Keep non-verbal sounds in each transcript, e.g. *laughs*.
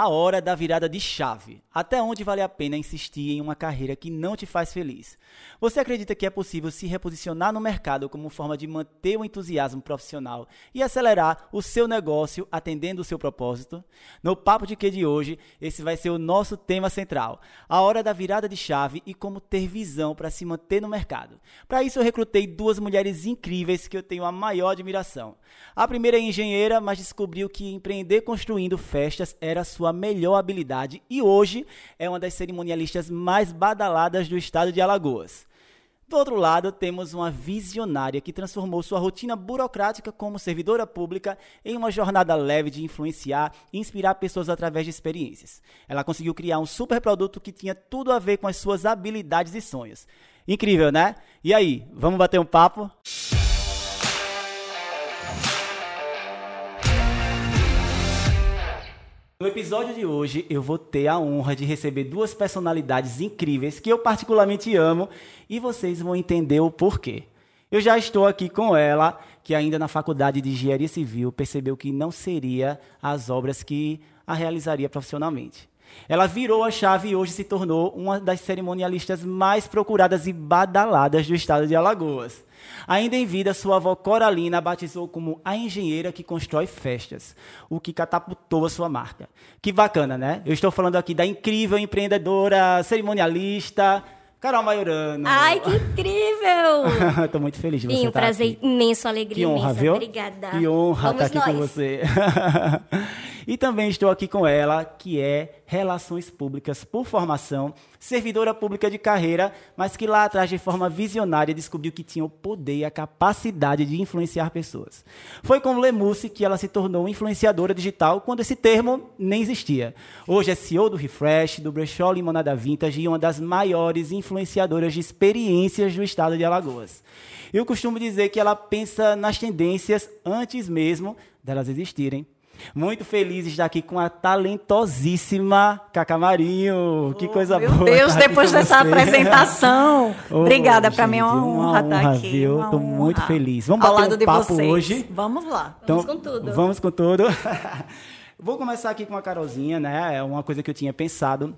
A hora da virada de chave. Até onde vale a pena insistir em uma carreira que não te faz feliz? Você acredita que é possível se reposicionar no mercado como forma de manter o entusiasmo profissional e acelerar o seu negócio atendendo o seu propósito? No Papo de Que de hoje, esse vai ser o nosso tema central. A hora da virada de chave e como ter visão para se manter no mercado. Para isso, eu recrutei duas mulheres incríveis que eu tenho a maior admiração. A primeira é engenheira, mas descobriu que empreender construindo festas era sua sua melhor habilidade e hoje é uma das cerimonialistas mais badaladas do estado de Alagoas. Do outro lado, temos uma visionária que transformou sua rotina burocrática como servidora pública em uma jornada leve de influenciar e inspirar pessoas através de experiências. Ela conseguiu criar um super produto que tinha tudo a ver com as suas habilidades e sonhos. Incrível, né? E aí, vamos bater um papo? No episódio de hoje, eu vou ter a honra de receber duas personalidades incríveis que eu particularmente amo e vocês vão entender o porquê. Eu já estou aqui com ela, que ainda na faculdade de Engenharia Civil percebeu que não seria as obras que a realizaria profissionalmente. Ela virou a chave e hoje se tornou uma das cerimonialistas mais procuradas e badaladas do estado de Alagoas. Ainda em vida, sua avó Coralina a batizou como a engenheira que constrói festas, o que catapultou a sua marca. Que bacana, né? Eu estou falando aqui da incrível empreendedora, cerimonialista, Carol Maiorano. Ai, que incrível! *laughs* Estou muito feliz de você Sim, um prazer aqui. imenso, alegria Que honra, imensa. viu? Obrigada. Que honra Vamos estar aqui com nós. você. *laughs* e também estou aqui com ela, que é Relações Públicas por formação, servidora pública de carreira, mas que lá atrás, de forma visionária, descobriu que tinha o poder e a capacidade de influenciar pessoas. Foi com Lemusse que ela se tornou influenciadora digital, quando esse termo nem existia. Hoje é CEO do Refresh, do Brechó Limonada Vintage e uma das maiores influenciadoras de experiências do estado de Alagoas. Eu costumo dizer que ela pensa nas tendências antes mesmo delas existirem. Muito feliz de estar aqui com a talentosíssima Cacá Marinho. Que coisa Meu boa. Deus, estar aqui depois dessa você. apresentação. *laughs* Ô, Obrigada, para mim é uma honra estar aqui. Viu? uma Tô muito honra. feliz. Vamos Ao bater lado um de papo vocês. hoje? Vamos lá. Vamos com tudo. Vamos com tudo. *laughs* Vou começar aqui com a Carolzinha, né? É uma coisa que eu tinha pensado,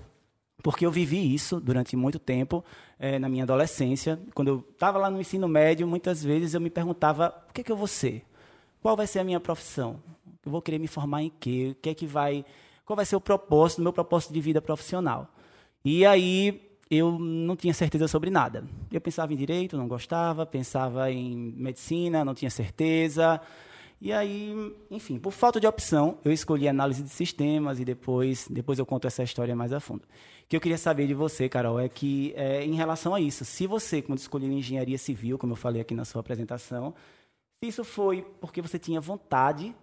porque eu vivi isso durante muito tempo eh, na minha adolescência. Quando eu estava lá no ensino médio, muitas vezes eu me perguntava: o que, é que eu vou ser? Qual vai ser a minha profissão? Eu vou querer me formar em quê? O que é que vai. Qual vai ser o propósito, meu propósito de vida profissional? E aí eu não tinha certeza sobre nada. Eu pensava em direito, não gostava, pensava em medicina, não tinha certeza. E aí, enfim, por falta de opção, eu escolhi análise de sistemas e depois, depois eu conto essa história mais a fundo. O que eu queria saber de você, Carol, é que é, em relação a isso, se você, quando escolheu engenharia civil, como eu falei aqui na sua apresentação, se isso foi porque você tinha vontade,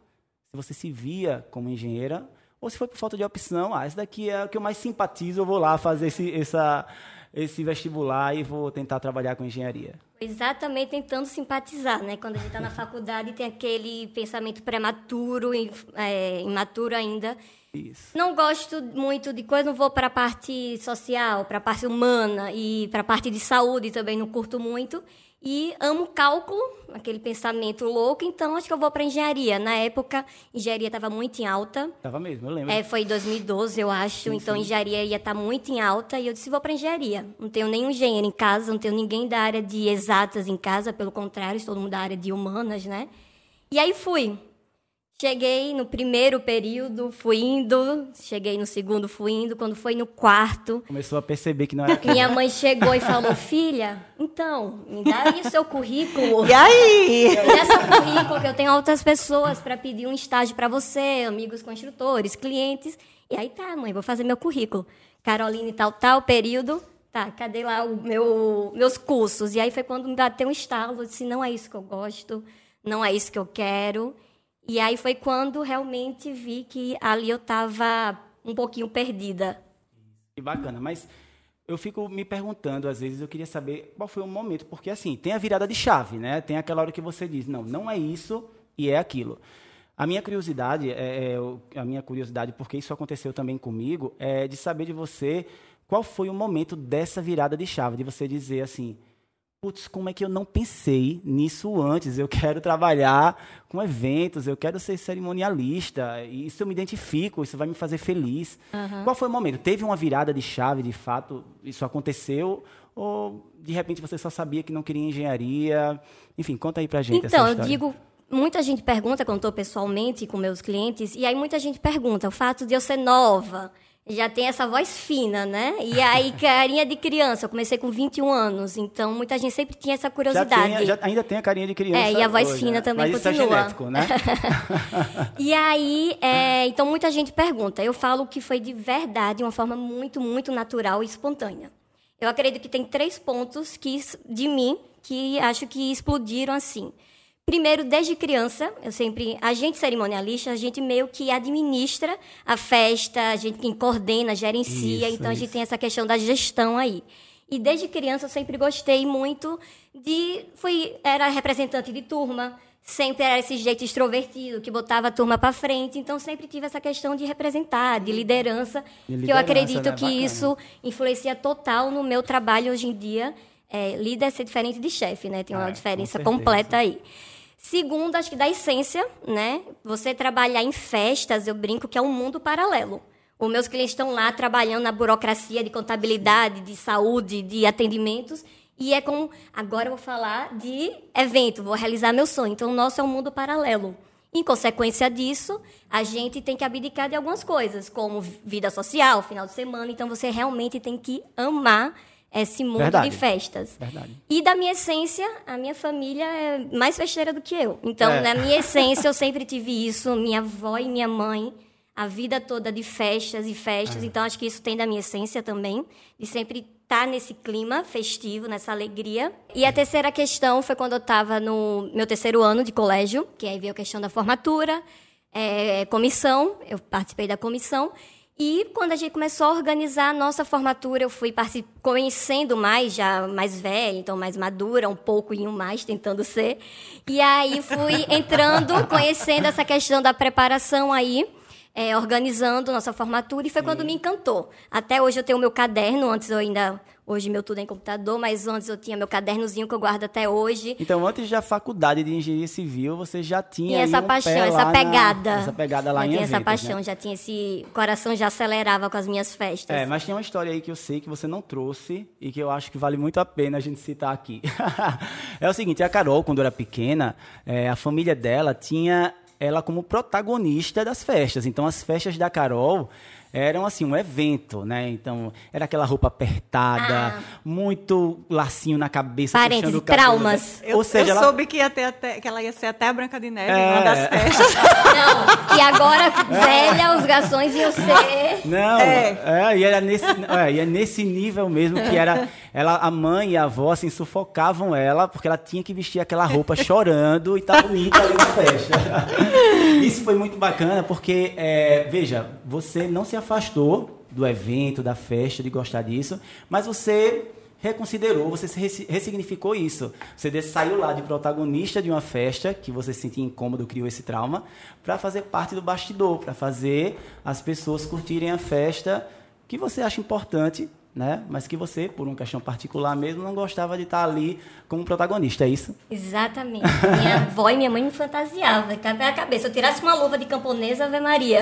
você se via como engenheira, ou se foi por falta de opção, ah, esse daqui é o que eu mais simpatizo, eu vou lá fazer esse, essa, esse vestibular e vou tentar trabalhar com engenharia. Exatamente tentando simpatizar, né? Quando a gente está na faculdade tem aquele pensamento prematuro, é, imaturo ainda. Isso. Não gosto muito de coisa, não vou para a parte social, para a parte humana e para a parte de saúde também não curto muito. E amo cálculo, aquele pensamento louco, então acho que eu vou para engenharia. Na época, engenharia estava muito em alta. Tava mesmo, eu lembro. É, foi em 2012, eu acho. então, engenharia ia estar muito em alta. E eu disse, vou para engenharia. Não tenho nenhum engenheiro em casa, não tenho ninguém da área de exatas em casa. Pelo contrário, todo mundo da área de humanas, né? E aí fui. Cheguei no primeiro período, fui indo. Cheguei no segundo, fui indo. Quando foi no quarto, Começou a perceber que não era aquilo. minha mãe chegou e falou, *laughs* filha, então, me dá aí o seu currículo. E aí? Nessa currículo que eu tenho outras pessoas para pedir um estágio para você, amigos construtores, clientes. E aí tá, mãe, vou fazer meu currículo. Caroline, tal, tal período. Tá, cadê lá o meu, meus cursos? E aí foi quando me bateu um estalo. Eu disse, não é isso que eu gosto, não é isso que eu quero. E aí foi quando realmente vi que ali eu estava um pouquinho perdida. Que bacana, mas eu fico me perguntando, às vezes, eu queria saber qual foi o momento, porque assim, tem a virada de chave, né? Tem aquela hora que você diz, não, não é isso e é aquilo. A minha curiosidade, é, é, o- a minha curiosidade, porque isso aconteceu também comigo, é de saber de você qual foi o momento dessa virada de chave, de você dizer assim, putz, como é que eu não pensei nisso antes? Eu quero trabalhar com eventos, eu quero ser cerimonialista, isso eu me identifico, isso vai me fazer feliz. Uhum. Qual foi o momento? Teve uma virada de chave, de fato, isso aconteceu? Ou, de repente, você só sabia que não queria engenharia? Enfim, conta aí pra gente Então, eu digo muita gente pergunta quando estou pessoalmente com meus clientes, e aí muita gente pergunta, o fato de eu ser nova, já tem essa voz fina, né? E aí, *laughs* carinha de criança, eu comecei com 21 anos, então muita gente sempre tinha essa curiosidade. Já, tem, já ainda tem a carinha de criança. É, e a voz hoje, fina né? também Mas continua. Isso é genético, né? *laughs* e aí, é, então muita gente pergunta. Eu falo que foi de verdade, uma forma muito, muito natural e espontânea. Eu acredito que tem três pontos que, de mim que acho que explodiram assim. Primeiro, desde criança, eu sempre, a gente cerimonialista, a gente meio que administra a festa, a gente coordena, gerencia, Isso, então a isso. gente tem essa questão da gestão aí. E desde criança eu sempre gostei muito de, fui, era representante de turma, sempre era esse jeito extrovertido que botava a turma para frente, então sempre tive essa questão de representar, de liderança, De que eu liderança, acredito né? que Bacana. isso influencia total no meu trabalho hoje em dia. É, líder é ser diferente de chefe, né? Tem uma Ah, com diferença completa aí. Segundo, acho que da essência, né? Você trabalhar em festas, eu brinco que é um mundo paralelo. Os meus clientes estão lá trabalhando na burocracia de contabilidade, de saúde, de atendimentos. E é como, agora eu vou falar de evento, vou realizar meu sonho. Então, o nosso é um mundo paralelo. Em consequência disso, a gente tem que abdicar de algumas coisas, como vida social, final de semana. Então, você realmente tem que amar esse mundo Verdade. de festas. Verdade. E da minha essência, a minha família é mais festeira do que eu. Então, É. na minha essência, eu sempre tive isso. Minha avó e minha mãe, a vida toda de festas e festas. Então, acho que isso tem da minha essência também, de sempre estar nesse clima festivo, nessa alegria. E a terceira questão foi quando eu estava no meu terceiro ano de colégio, que aí veio a questão da formatura, é, comissão, eu participei da comissão. E quando a gente começou a organizar a nossa formatura, eu fui conhecendo mais, já mais velha, então mais madura, um pouco e um mais, tentando ser. E aí fui *laughs* entrando, conhecendo essa questão da preparação aí, é, organizando nossa formatura, e foi quando me encantou. Até hoje eu tenho o meu caderno, antes eu ainda. Hoje meu tudo é em computador, mas antes eu tinha meu cadernozinho que eu guardo até hoje. Então, antes da faculdade de engenharia civil, você já tinha E essa um paixão, essa lá na- pegada. essa pegada lá já em tinha essa eventos, paixão, né? já tinha esse. O coração já acelerava com as minhas festas. É, mas tem uma história aí que eu sei que você não trouxe e que eu acho que vale muito a pena a gente citar aqui. *laughs* é o seguinte, a Carol, quando era pequena, é, a família dela tinha ela como protagonista das festas. Então, as festas da Carol eram assim um evento, né? Então, era aquela roupa apertada, muito lacinho na cabeça, Parênteses, puxando o cabelo. traumas. Eu, Ou seja, eu ela soube que, ia ter até, que ela ia ser até a Branca de Neve É. em uma das festas. *laughs* Não, e agora, velha, os garçons iam ser. Não, É. é. e era nesse, é, e é nesse nível mesmo que era. Ela, a mãe e a avó assim, sufocavam ela, porque ela tinha que vestir aquela roupa chorando e tá bonita ali na festa. *laughs* Isso foi muito bacana, porque, é, veja, você não se afastou do evento, da festa, de gostar disso, mas você reconsiderou, você ressignificou isso. Você saiu lá de protagonista de uma festa, que você se sentia incômodo, criou esse trauma, para fazer parte do bastidor, para fazer as pessoas curtirem a festa que você acha importante, né? Mas que você, por uma questão particular mesmo, não gostava de estar ali como protagonista, é isso? Exatamente. Minha *laughs* avó e minha mãe me fantasiavam, cabe a cabeça. Se eu tirasse uma luva de camponesa, Ave Maria.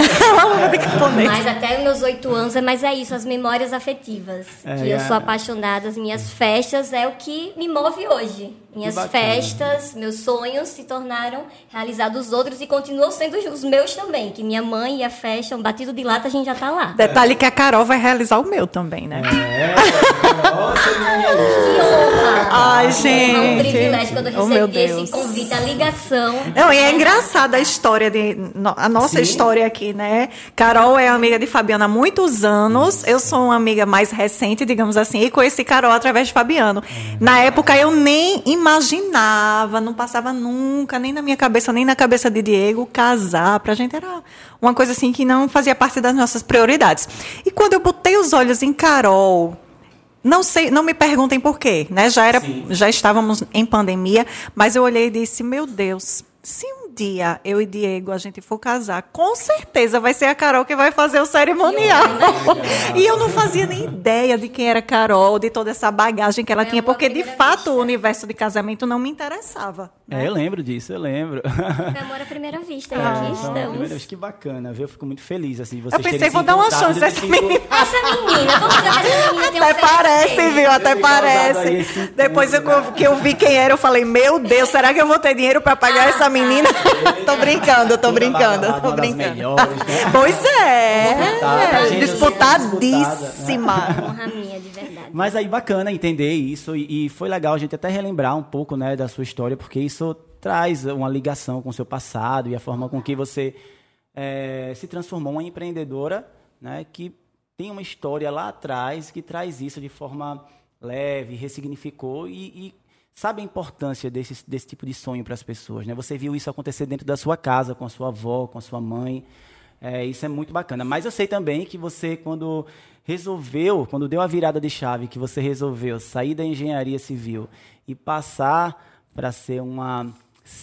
*laughs* Mas até os meus oito anos, é- mas é isso, as memórias afetivas. É, que eu é. sou apaixonada, as minhas festas é o que me move hoje. Minhas festas, meus sonhos se tornaram realizados outros e continuam sendo os meus também. Que minha mãe e a festa, um batido de lata, a gente já tá lá. Detalhe que a Carol vai realizar o meu também, né? É, nossa, minha Que honra! Ai, É um gente. privilégio quando eu Oh, meu recebi Deus. esse convite, a ligação. Não, e é engraçada a história de. A nossa Sim. história aqui, né? Carol é amiga de Fabiana há muitos anos. Eu sou uma amiga mais recente, digamos assim, e conheci Carol através de Fabiano. Na época eu nem imaginava, não passava nunca, nem na minha cabeça, nem na cabeça de Diego, casar. Pra gente era uma coisa assim que não fazia parte das nossas prioridades. E quando eu botei os olhos em Carol, não sei, não me perguntem por quê, né? Já era, Sim. já estávamos em pandemia, mas eu olhei e disse: "Meu Deus, se um dia eu e Diego a gente for casar, com certeza vai ser a Carol que vai fazer o cerimonial. *laughs* e eu não fazia nem ideia de quem era Carol, de toda essa bagagem que ela Foi tinha, porque de fato vista. o universo de casamento não me interessava. É, eu lembro disso, eu lembro. *laughs* Amor à primeira vista. É, e aqui então, estamos. vez, que bacana, viu? Eu fico muito feliz, assim, vocês pensei, terem se vou dar uma chance a essa menina. Essa menina, vamos essa *laughs* menina um Até parece, viu? Até parece. Depois eu- né? que eu vi quem era, eu falei, meu Deus, será que eu vou ter dinheiro pra pagar essa menina? Tô brincando, tô brincando, tô brincando. melhores, né? Pois é, Disputada, a gente disputadíssima. honra minha, de verdade. Mas aí bacana entender isso e, e foi legal a gente até relembrar um pouco, né, da sua história, porque isso traz uma ligação com o seu passado e a forma com que você eh, se transformou uma empreendedora, né, que tem uma história lá atrás que traz isso de forma leve, ressignificou e, e sabe a importância desse, desse tipo de sonho para as pessoas, né? Você viu isso acontecer dentro da sua casa, com a sua avó, com a sua mãe. É, isso é muito bacana. Mas eu sei também que você, quando resolveu, quando deu a virada de chave, que você resolveu sair da engenharia civil e passar para ser uma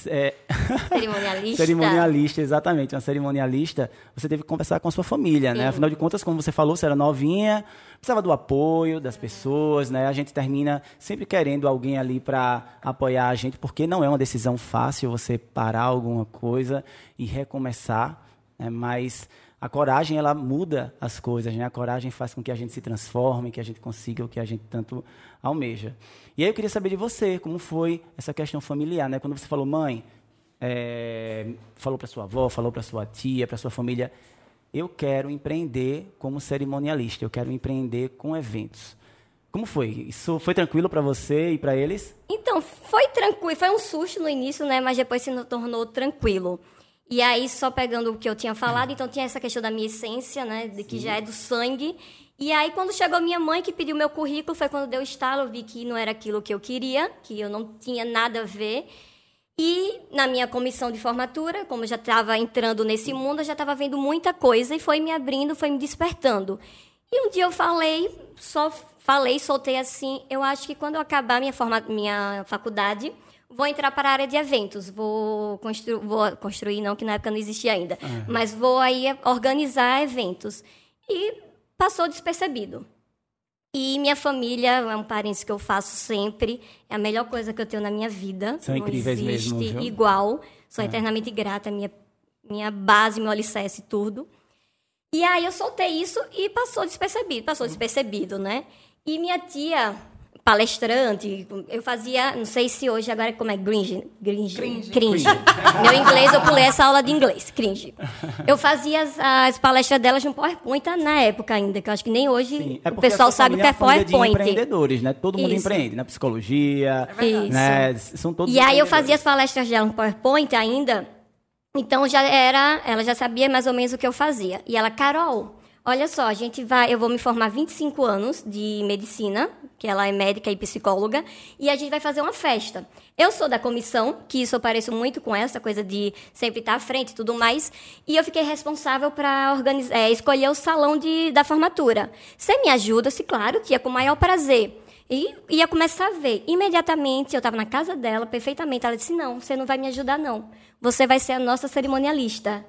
é, *laughs* Cerimonialista. cerimonialista, exatamente, uma cerimonialista, você teve que conversar com a sua família, né? Sim. Afinal de contas, como você falou, você era novinha, precisava do apoio das pessoas, né? A gente termina sempre querendo alguém ali para apoiar a gente, porque não é uma decisão fácil você parar alguma coisa e recomeçar, né? Mas a coragem ela muda as coisas, né? A coragem faz com que a gente se transforme, que a gente consiga o que a gente tanto almeja. E aí eu queria saber de você, como foi essa questão familiar, né? Quando você falou, mãe, é, falou para sua avó, falou para sua tia, para sua família, eu quero empreender como cerimonialista, eu quero empreender com eventos. Como foi? Isso foi tranquilo para você e para eles? Então, foi tranquilo, foi um susto no início, né? Mas depois se tornou tranquilo. E aí, só pegando o que eu tinha falado, então tinha essa questão da minha essência, né? De que já é do sangue. E aí, quando chegou minha mãe, que pediu meu currículo, foi quando deu estalo, eu vi que não era aquilo que eu queria, que eu não tinha nada a ver. E na minha comissão de formatura, como eu já estava entrando nesse mundo, eu já estava vendo muita coisa e foi me abrindo, foi me despertando. E um dia eu falei, só falei, soltei assim, eu acho que quando eu acabar minha, forma, minha faculdade, vou entrar para a área de eventos, vou, constru, vou construir, não, que na época não existia ainda, mas vou aí organizar eventos. E passou despercebido. E minha família é um parênteses que eu faço sempre. É a melhor coisa que eu tenho na minha vida. São Não incríveis existe mesmo, viu? igual. Sou eternamente grata, minha, minha base, meu alicerce, tudo. E aí eu soltei isso e passou despercebido. Passou despercebido, né? E minha tia, palestrante, eu fazia, não sei se hoje agora como é cringe, cringe, cringe. *laughs* Meu inglês eu pulei essa aula de inglês, cringe. Eu fazia as, as palestras delas no PowerPoint na época ainda, que eu acho que nem hoje Sim, é o pessoal sabe o que é uma família de PowerPoint. empreendedores, né? Todo mundo Isso. empreende, né? Psicologia, Isso. né? São todos E aí eu fazia as palestras dela no PowerPoint ainda. Então já era, ela já sabia mais ou menos o que eu fazia. E ela, Carol, olha só, a gente vai, eu vou me formar 25 anos de medicina, que ela é médica e psicóloga, e a gente vai fazer uma festa. Eu sou da comissão, que isso eu pareço muito com essa coisa de sempre estar à frente e tudo mais, e eu fiquei responsável para organizar, escolher o salão de, da formatura. Você me ajuda? Se claro, tia, com o maior prazer. E ia começar a ver. Imediatamente, eu estava na casa dela, perfeitamente. Ela disse: Não, você não vai me ajudar, não. Você vai ser a nossa cerimonialista.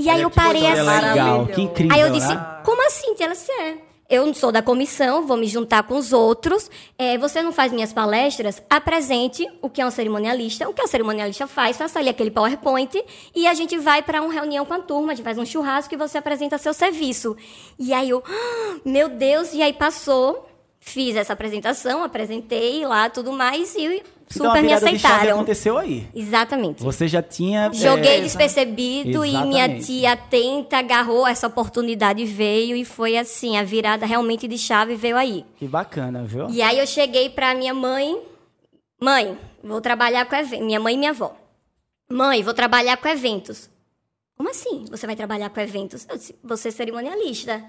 E aí Olha eu que parei assim. legal, que incrível, Aí eu disse: né? Como assim? Ela disse: É. Eu não sou da comissão, vou me juntar com os outros. É, você não faz minhas palestras? Apresente o que é um cerimonialista, o que a cerimonialista faz, faça ali aquele PowerPoint e a gente vai para uma reunião com a turma, a gente faz um churrasco e você apresenta seu serviço. E aí eu, "Ah, meu Deus, e aí passou, fiz essa apresentação, apresentei lá tudo mais e Então, super me virada de aceitaram. aconteceu aí. Exatamente. Você já tinha... Joguei é, despercebido e minha Exatamente. tia atenta agarrou essa oportunidade e veio e foi assim, a virada realmente de chave veio aí. Que bacana, viu? E aí eu cheguei pra minha mãe, mãe, vou trabalhar com eventos, minha mãe e minha avó. Mãe, vou trabalhar com eventos. Como assim? Você vai trabalhar com eventos? Eu disse, você é cerimonialista.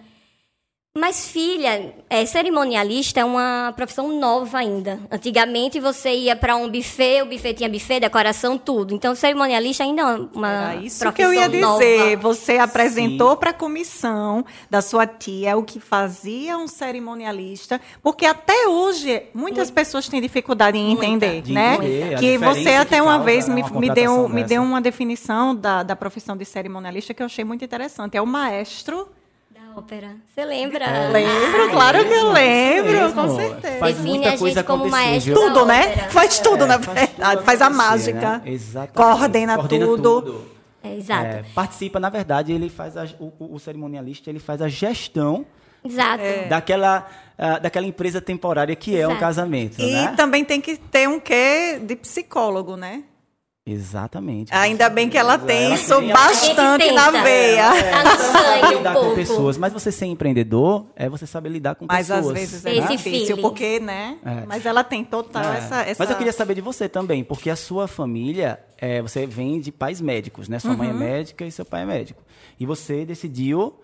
Mas, filha, é, cerimonialista é uma profissão nova ainda. Antigamente você ia para um buffet, o buffet tinha buffet, decoração, tudo. Então, cerimonialista ainda é uma Era isso profissão que eu ia dizer. nova. Você apresentou para a comissão da sua tia o que fazia um cerimonialista, porque até hoje muitas pessoas têm dificuldade em Muita. entender, De né? entender que você que até uma causa, vez né, me, uma me deu, me deu uma definição da, da profissão de cerimonialista que eu achei muito interessante. É o maestro. Ópera. Você lembra? Lembro, Ai, claro que eu lembro, com certeza. Faz Define muita a coisa gente como acontecer, maestro Tudo, né? ópera. Faz tudo, na É, faz tudo verdade. Faz a acontecer, mágica. né? Exatamente. Coordena tudo. É, exato. É, participa, na verdade, ele faz a- o, o- cerimonialista ele faz a gestão Exato. daquela, ah, daquela empresa temporária que é um Exato. casamento, E né? também tem que ter um quê de psicólogo, né? Exatamente. Ainda bem que ela tem Ela isso tem a- bastante na veia. Sangue um lidar com pessoas, mas você ser empreendedor é você saber lidar com Mas pessoas. às vezes é Esse difícil, feeling. porque, né? É. Mas ela tem total É. essa, essa... Mas eu queria saber de você também, porque a sua família, é, você vem de pais médicos, né? Sua mãe Uhum. é médica e seu pai é médico. E você decidiu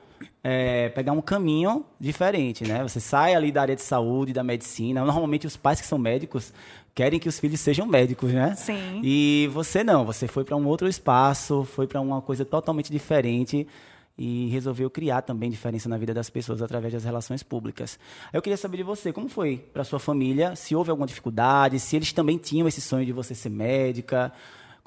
é, pegar um caminho diferente, né? Você sai ali da área de saúde, da medicina. Normalmente os pais que são médicos querem que os filhos sejam médicos, né? Sim. E você não, você foi para um outro espaço, foi para uma coisa totalmente diferente e resolveu criar também diferença na vida das pessoas através das relações públicas. Eu queria saber de você, como foi para sua família? Se houve alguma dificuldade, se eles também tinham esse sonho de você ser médica?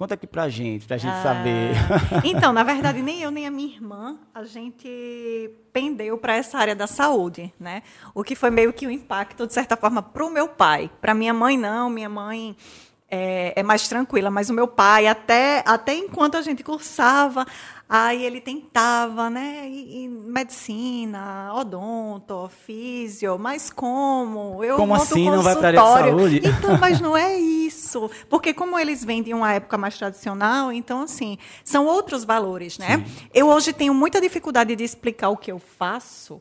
Conta aqui pra gente, pra gente saber. *laughs* Então, na verdade, nem eu nem a minha irmã, a gente pendeu para essa área da saúde, né? O que foi meio que um impacto, de certa forma, para o meu pai. Para minha mãe, não. Minha mãe é, é mais tranquila, mas o meu pai, até, até enquanto a gente cursava, aí ele tentava, né? E, e medicina, odonto, físio, mas como? Eu Como assim não vai de consultório. saúde? *laughs* Então, mas *laughs* não é isso. Porque como eles vêm de uma época mais tradicional, então, assim, são outros valores, né? Eu hoje tenho muita dificuldade de explicar o que eu faço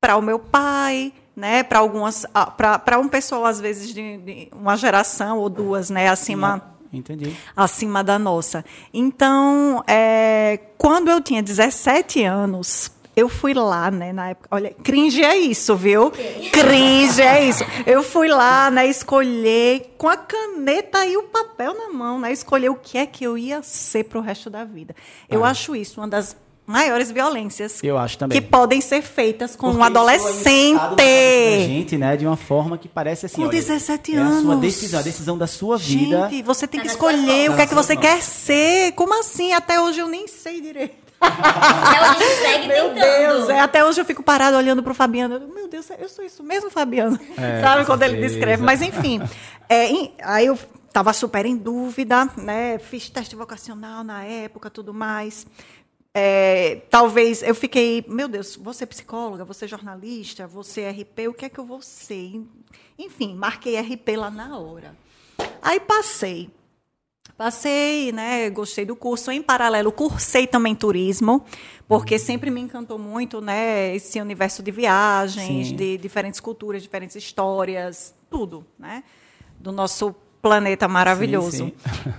para o meu pai, né? Para algumas, para um pessoal às vezes de, de uma geração ou duas, né? Acima Entendi. acima da nossa. Então, é, quando eu tinha 17 anos, eu fui lá, né, na época. Olha, cringe é isso, viu? Cringe é isso. Eu fui lá, né, escolher com a caneta e o papel na mão, né, escolher o que é que eu ia ser pro resto da vida. Eu Ah. acho isso uma das maiores violências Eu acho também. que podem ser feitas com Porque um isso é adolescente. da gente, né, de uma forma que parece assim, Com olha, 17 é a sua anos. decisão, a decisão da sua vida. Gente, você tem Tá que escolher o que é que você quer ser. Como assim? Até hoje eu nem sei direito. *laughs* Até hoje segue Meu tentando. Deus, é, até hoje eu fico parado olhando pro Fabiano. Eu, Meu Deus, eu sou isso mesmo, Fabiano. É, *laughs* Sabe quando ele certeza. descreve? Mas enfim, é, em- aí eu tava super em dúvida, né? Fiz teste vocacional na época, tudo mais. É, talvez eu fiquei, meu Deus, você psicóloga, você jornalista, você RP, o que é que eu vou ser? Enfim, marquei RP lá na hora. Aí passei. Passei, né? Gostei do curso. Em paralelo, cursei também turismo, porque sempre me encantou muito, né? Esse universo de viagens, Sim. de diferentes culturas, diferentes histórias, tudo, né? Do nosso planeta maravilhoso. Sim,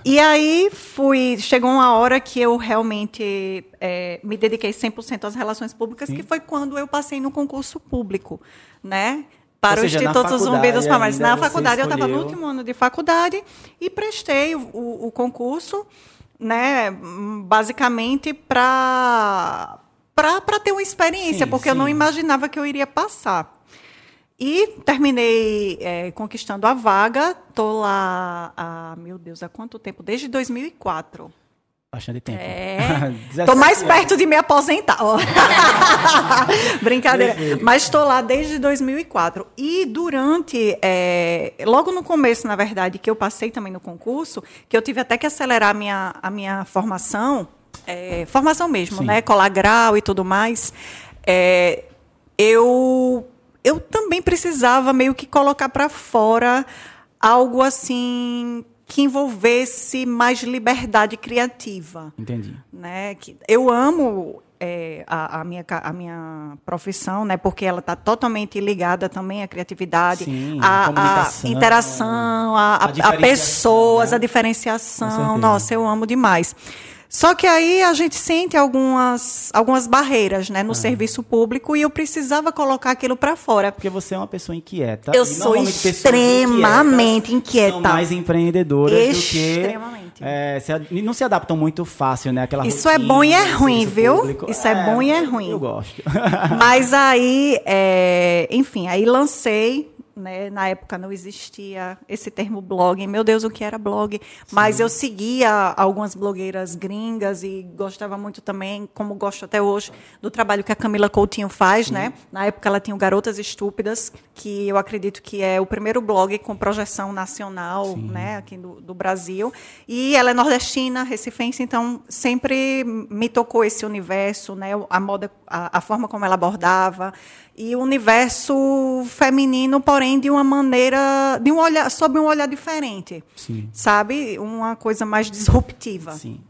E aí fui. Chegou uma hora que eu realmente é, me dediquei 100% às relações públicas, Sim. que foi quando eu passei no concurso público, né? Para Ou o seja, Instituto Zumbi dos Palmares. Na faculdade, eu estava no escolheu- último ano de faculdade e prestei o, o- o concurso, né, basicamente para para ter uma experiência, Sim, porque eu não sim. imaginava que eu iria passar. E terminei é, conquistando a vaga. Tô lá há, meu Deus, há quanto tempo? Desde 2004. Bastante tempo. É. *laughs* 17 Tô mais anos. perto de me aposentar. ó. *laughs* Brincadeira. Mas estou lá desde 2004. E durante, é, logo no começo, na verdade, que eu passei também no concurso, que eu tive até que acelerar a minha, a minha formação, é, formação mesmo, Sim. né? Colar grau e tudo mais. é, eu, eu também precisava meio que colocar para fora algo assim que envolvesse mais liberdade criativa Entendi. né? Que eu amo é, a, a minha, a minha profissão, né? Porque ela está totalmente ligada também à criatividade, Sim, à, à interação, a, a- a pessoas, né? a diferenciação. Nossa, eu amo demais. Só que aí a gente sente algumas, algumas barreiras né, no serviço público e eu precisava colocar aquilo para fora. Porque você é uma pessoa inquieta. Eu sou extremamente inquieta. São mais empreendedoras do que... é, se não se adaptam muito fácil, né? Aquela Isso é rotina bom e é ruim, viu? público. Isso é bom e é ruim. Eu gosto. Mas aí, é, enfim, aí lancei, né, na época não existia esse termo blog. Meu Deus, o que era blog? Mas eu seguia algumas blogueiras gringas e gostava muito também, como gosto até hoje, do trabalho que a Camila Coutinho faz, né? Na época ela tinha o Garotas Estúpidas, que eu acredito que é o primeiro blog com projeção nacional, né, aqui do, do Brasil. E ela é nordestina, recifense, então sempre me tocou esse universo, né, a moda, a, a forma como ela abordava e o universo feminino, porém de uma maneira, de um olhar, sob um olhar diferente, Sim. sabe, uma coisa mais disruptiva. Sim.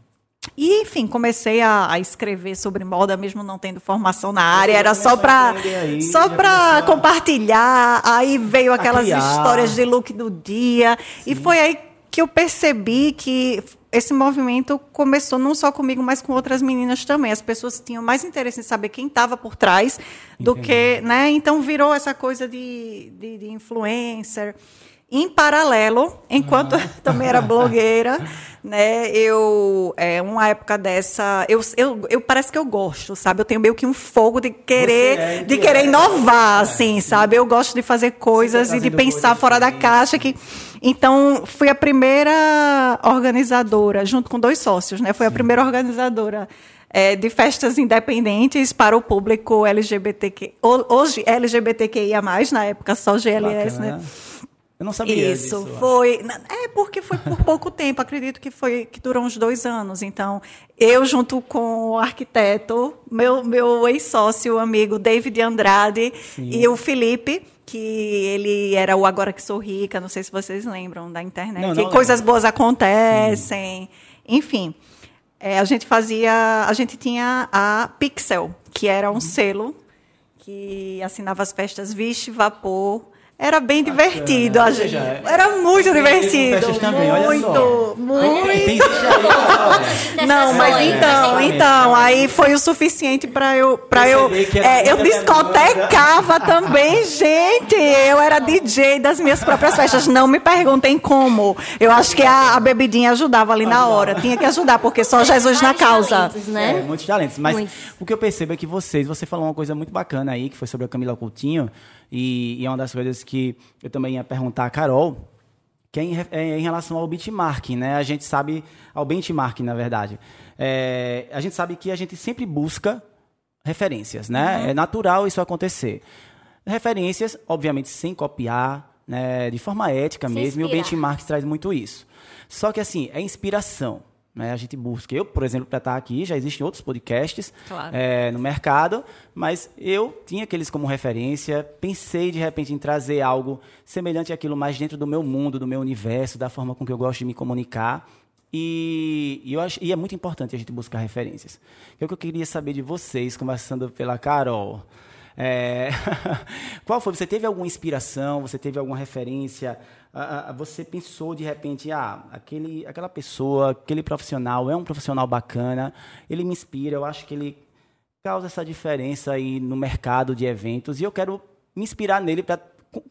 E, enfim, comecei a, a escrever sobre moda, mesmo não tendo formação na área, era só para só para compartilhar. Aí veio aquelas criar. histórias de look do dia. E foi aí que eu percebi que esse movimento começou não só comigo, mas com outras meninas também. As pessoas tinham mais interesse em saber quem estava por trás do que, né? Então virou essa coisa de, de, de influencer. Em paralelo, enquanto eu *laughs* também era blogueira, né? Eu, é, uma época dessa, eu, eu, eu parece que eu gosto, sabe? Eu tenho meio que um fogo de querer, é de querer inquieta, inovar, assim, sabe? Eu gosto de fazer coisas e de pensar fora da caixa que então fui a primeira organizadora junto com dois sócios né foi a primeira organizadora é, de festas independentes para o público LGBTQ ho- hoje LGBTQIA+, na época só GLS Bacana. né Eu não sabia isso, disso. foi. É porque foi por pouco *laughs* tempo, acredito que foi que durou uns dois anos. Então, eu, junto com o arquiteto, meu, meu ex-sócio, amigo David Andrade e o Felipe, que ele era o Agora Que Sou Rica, não sei se vocês lembram da internet. Não, não e coisas boas acontecem. Enfim. é, a gente fazia. A gente tinha a Pixel, que era um Uhum. selo que assinava as festas Vixe Vapor. Era bem divertido. A gente, seja, é- era muito divertido. festas também, olha muito, só. muito. Não, mas então, então, aí foi o suficiente para eu, para eu, é é, eu discotecava também, *laughs* gente. Eu era DJ das minhas próprias festas. Não me perguntem como. Eu acho que a, a bebidinha ajudava ali na hora. Tinha que ajudar porque só Jesus na causa. talentos, né? É, muitos talentos. Mas Muitos. o que eu percebo é que vocês, você falou uma coisa muito bacana aí, que foi sobre a Camila Coutinho, e, e é uma das coisas que eu também ia perguntar a Carol, que é em, é em relação ao benchmarking, né? A gente sabe, ao benchmarking, na verdade. É, a gente sabe que a gente sempre busca referências, né? É natural isso acontecer. Referências, obviamente, sem copiar, né? de forma ética Se mesmo, e o benchmark traz muito isso. Só que, assim, é inspiração. Né? A gente busca. Eu, por exemplo, para estar aqui, já existem outros podcasts Claro. é, no mercado, mas eu tinha aqueles como referência. Pensei, de repente, em trazer algo semelhante àquilo, mais dentro do meu mundo, do meu universo, da forma com que eu gosto de me comunicar. E, e eu acho, e é muito importante a gente buscar referências. É o que eu queria saber de vocês, começando pela Carol. É, *laughs* qual foi? Você teve alguma inspiração? Você teve alguma referência? Ah, Você pensou de repente, ah, aquele, aquela pessoa, aquele profissional é um profissional bacana, ele me inspira, eu acho que ele causa essa diferença aí no mercado de eventos e eu quero me inspirar nele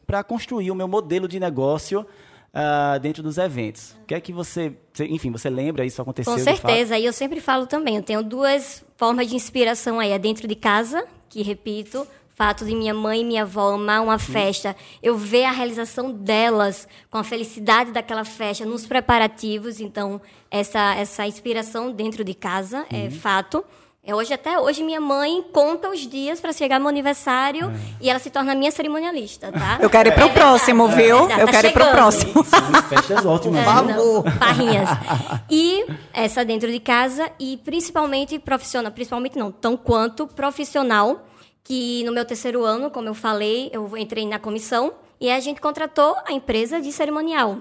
para construir o meu modelo de negócio ah, dentro dos eventos. O que é que você, enfim, você lembra isso aconteceu? Com certeza, e eu sempre falo também, eu tenho duas formas de inspiração aí, é dentro de casa, que repito, fato de minha mãe e minha avó amar uma festa, eu ver a realização delas com a felicidade daquela festa nos preparativos, então essa essa inspiração dentro de casa é fato. É hoje até hoje minha mãe conta os dias para chegar meu aniversário e ela se torna minha cerimonialista, tá? *laughs* Eu quero ir pro É verdade, próximo, é viu? verdade, Eu tá quero ir pro chegando. próximo. São festas ótimas. É, viu? não, farrinhas. *laughs* E essa dentro de casa e principalmente profissional, principalmente não, tão quanto profissional, que no meu terceiro ano, como eu falei, eu entrei na comissão e a gente contratou a empresa de cerimonial.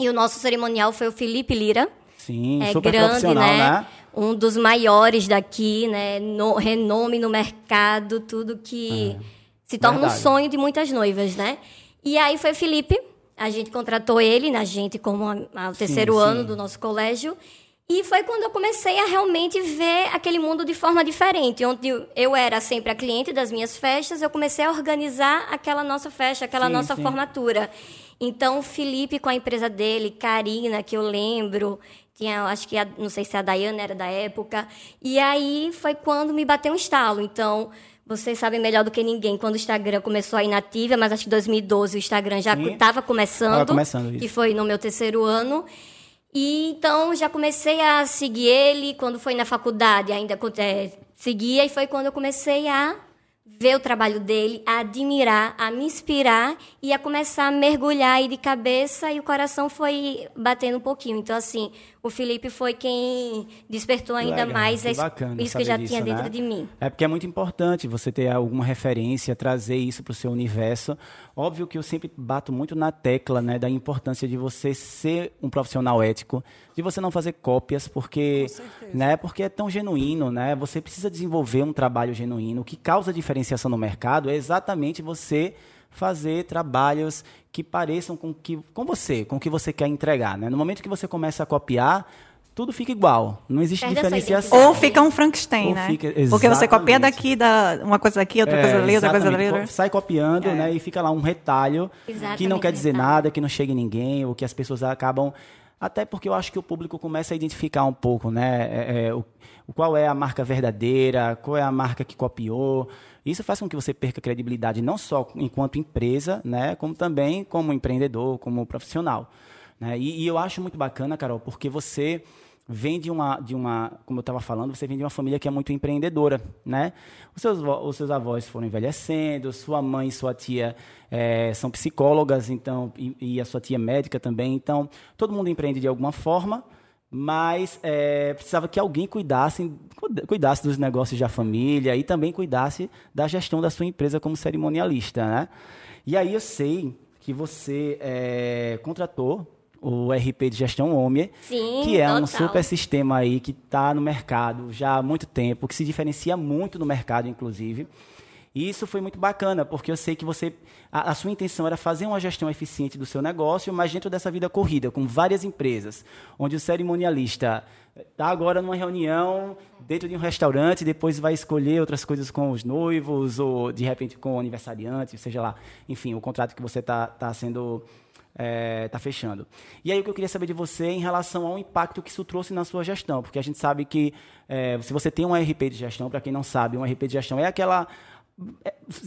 E o nosso cerimonial foi o Felipe Lira, Sim, é super grande, profissional, né? né? Um dos maiores daqui, né? No- renome no mercado, tudo que se torna um verdade. sonho de muitas noivas, né? E aí foi o Felipe, a gente contratou ele, na gente como a- a- o terceiro sim. ano do nosso colégio. E foi quando eu comecei a realmente ver aquele mundo de forma diferente, onde eu era sempre a cliente das minhas festas, eu comecei a organizar aquela nossa festa, aquela Sim, nossa sim. formatura. Então, Felipe com a empresa dele, Karina, que eu lembro, tinha, acho que, a, não sei se a Dayana era da época, e aí foi quando me bateu um estalo. Então, vocês sabem melhor do que ninguém quando o Instagram começou a inativa, mas acho que em 2012 o Instagram já estava começando, Tava começando, isso. que foi no meu terceiro ano. E então já comecei a seguir ele quando foi na faculdade, ainda é, seguia, e foi quando eu comecei a ver o trabalho dele, a admirar, a me inspirar e a começar a mergulhar aí de cabeça e o coração foi batendo um pouquinho. Então, assim, o Felipe foi quem despertou ainda Legal, mais que bacana isso que já disso, tinha dentro né? de mim. É porque é muito importante você ter alguma referência, trazer isso para o seu universo. Óbvio que eu sempre bato muito na tecla né, da importância de você ser um profissional ético, de você não fazer cópias, porque, né, porque é tão genuíno. Né? Você precisa desenvolver um trabalho genuíno. O que causa diferenciação no mercado é exatamente você fazer trabalhos que pareçam com, que, com você, com o que você quer entregar. Né? No momento que você começa a copiar, tudo fica igual. Não existe Perde diferenciação. Ou fica um Frankenstein, Ou né? fica- Porque você copia exatamente. daqui, da, uma coisa daqui, outra É, coisa ali, outra coisa ali. exatamente. outra- Sai copiando, né? E fica lá um retalho que não Exatamente, quer dizer retalho. nada, que não chega em ninguém, ou que as pessoas acabam. Até porque eu acho que o público começa a identificar um pouco, né? É, é, o- qual é a marca verdadeira, qual é a marca que copiou. Isso faz com que você perca credibilidade não só enquanto empresa, né? Como também como empreendedor, como profissional. Né? E, e eu acho muito bacana, Carol, porque você vem de uma, de uma, como eu estava falando, você vem de uma família que é muito empreendedora, né? Os seus, os seus avós foram envelhecendo, sua mãe e sua tia eh, são psicólogas, então e, e a sua tia é médica também, então todo mundo empreende de alguma forma, mas eh, precisava que alguém cuidasse, cuida- cuidasse dos negócios da família e também cuidasse da gestão da sua empresa como cerimonialista, né? E aí eu sei que você eh, contratou o RP de gestão Sim, que é um total. super sistema aí que está no mercado já há muito tempo, que se diferencia muito no mercado, inclusive. E isso foi muito bacana, porque eu sei que você. A, a sua intenção era fazer uma gestão eficiente do seu negócio, mas dentro dessa vida corrida, com várias empresas, onde o cerimonialista está agora numa reunião dentro de um restaurante, depois vai escolher outras coisas com os noivos, ou de repente com o aniversariante, seja lá, enfim, o contrato que você está tá sendo está fechando. E aí o que eu queria saber de você é em relação ao impacto que isso trouxe na sua gestão, porque a gente sabe que é, se você tem um RP de gestão, para quem não sabe, um RP de gestão é aquela é,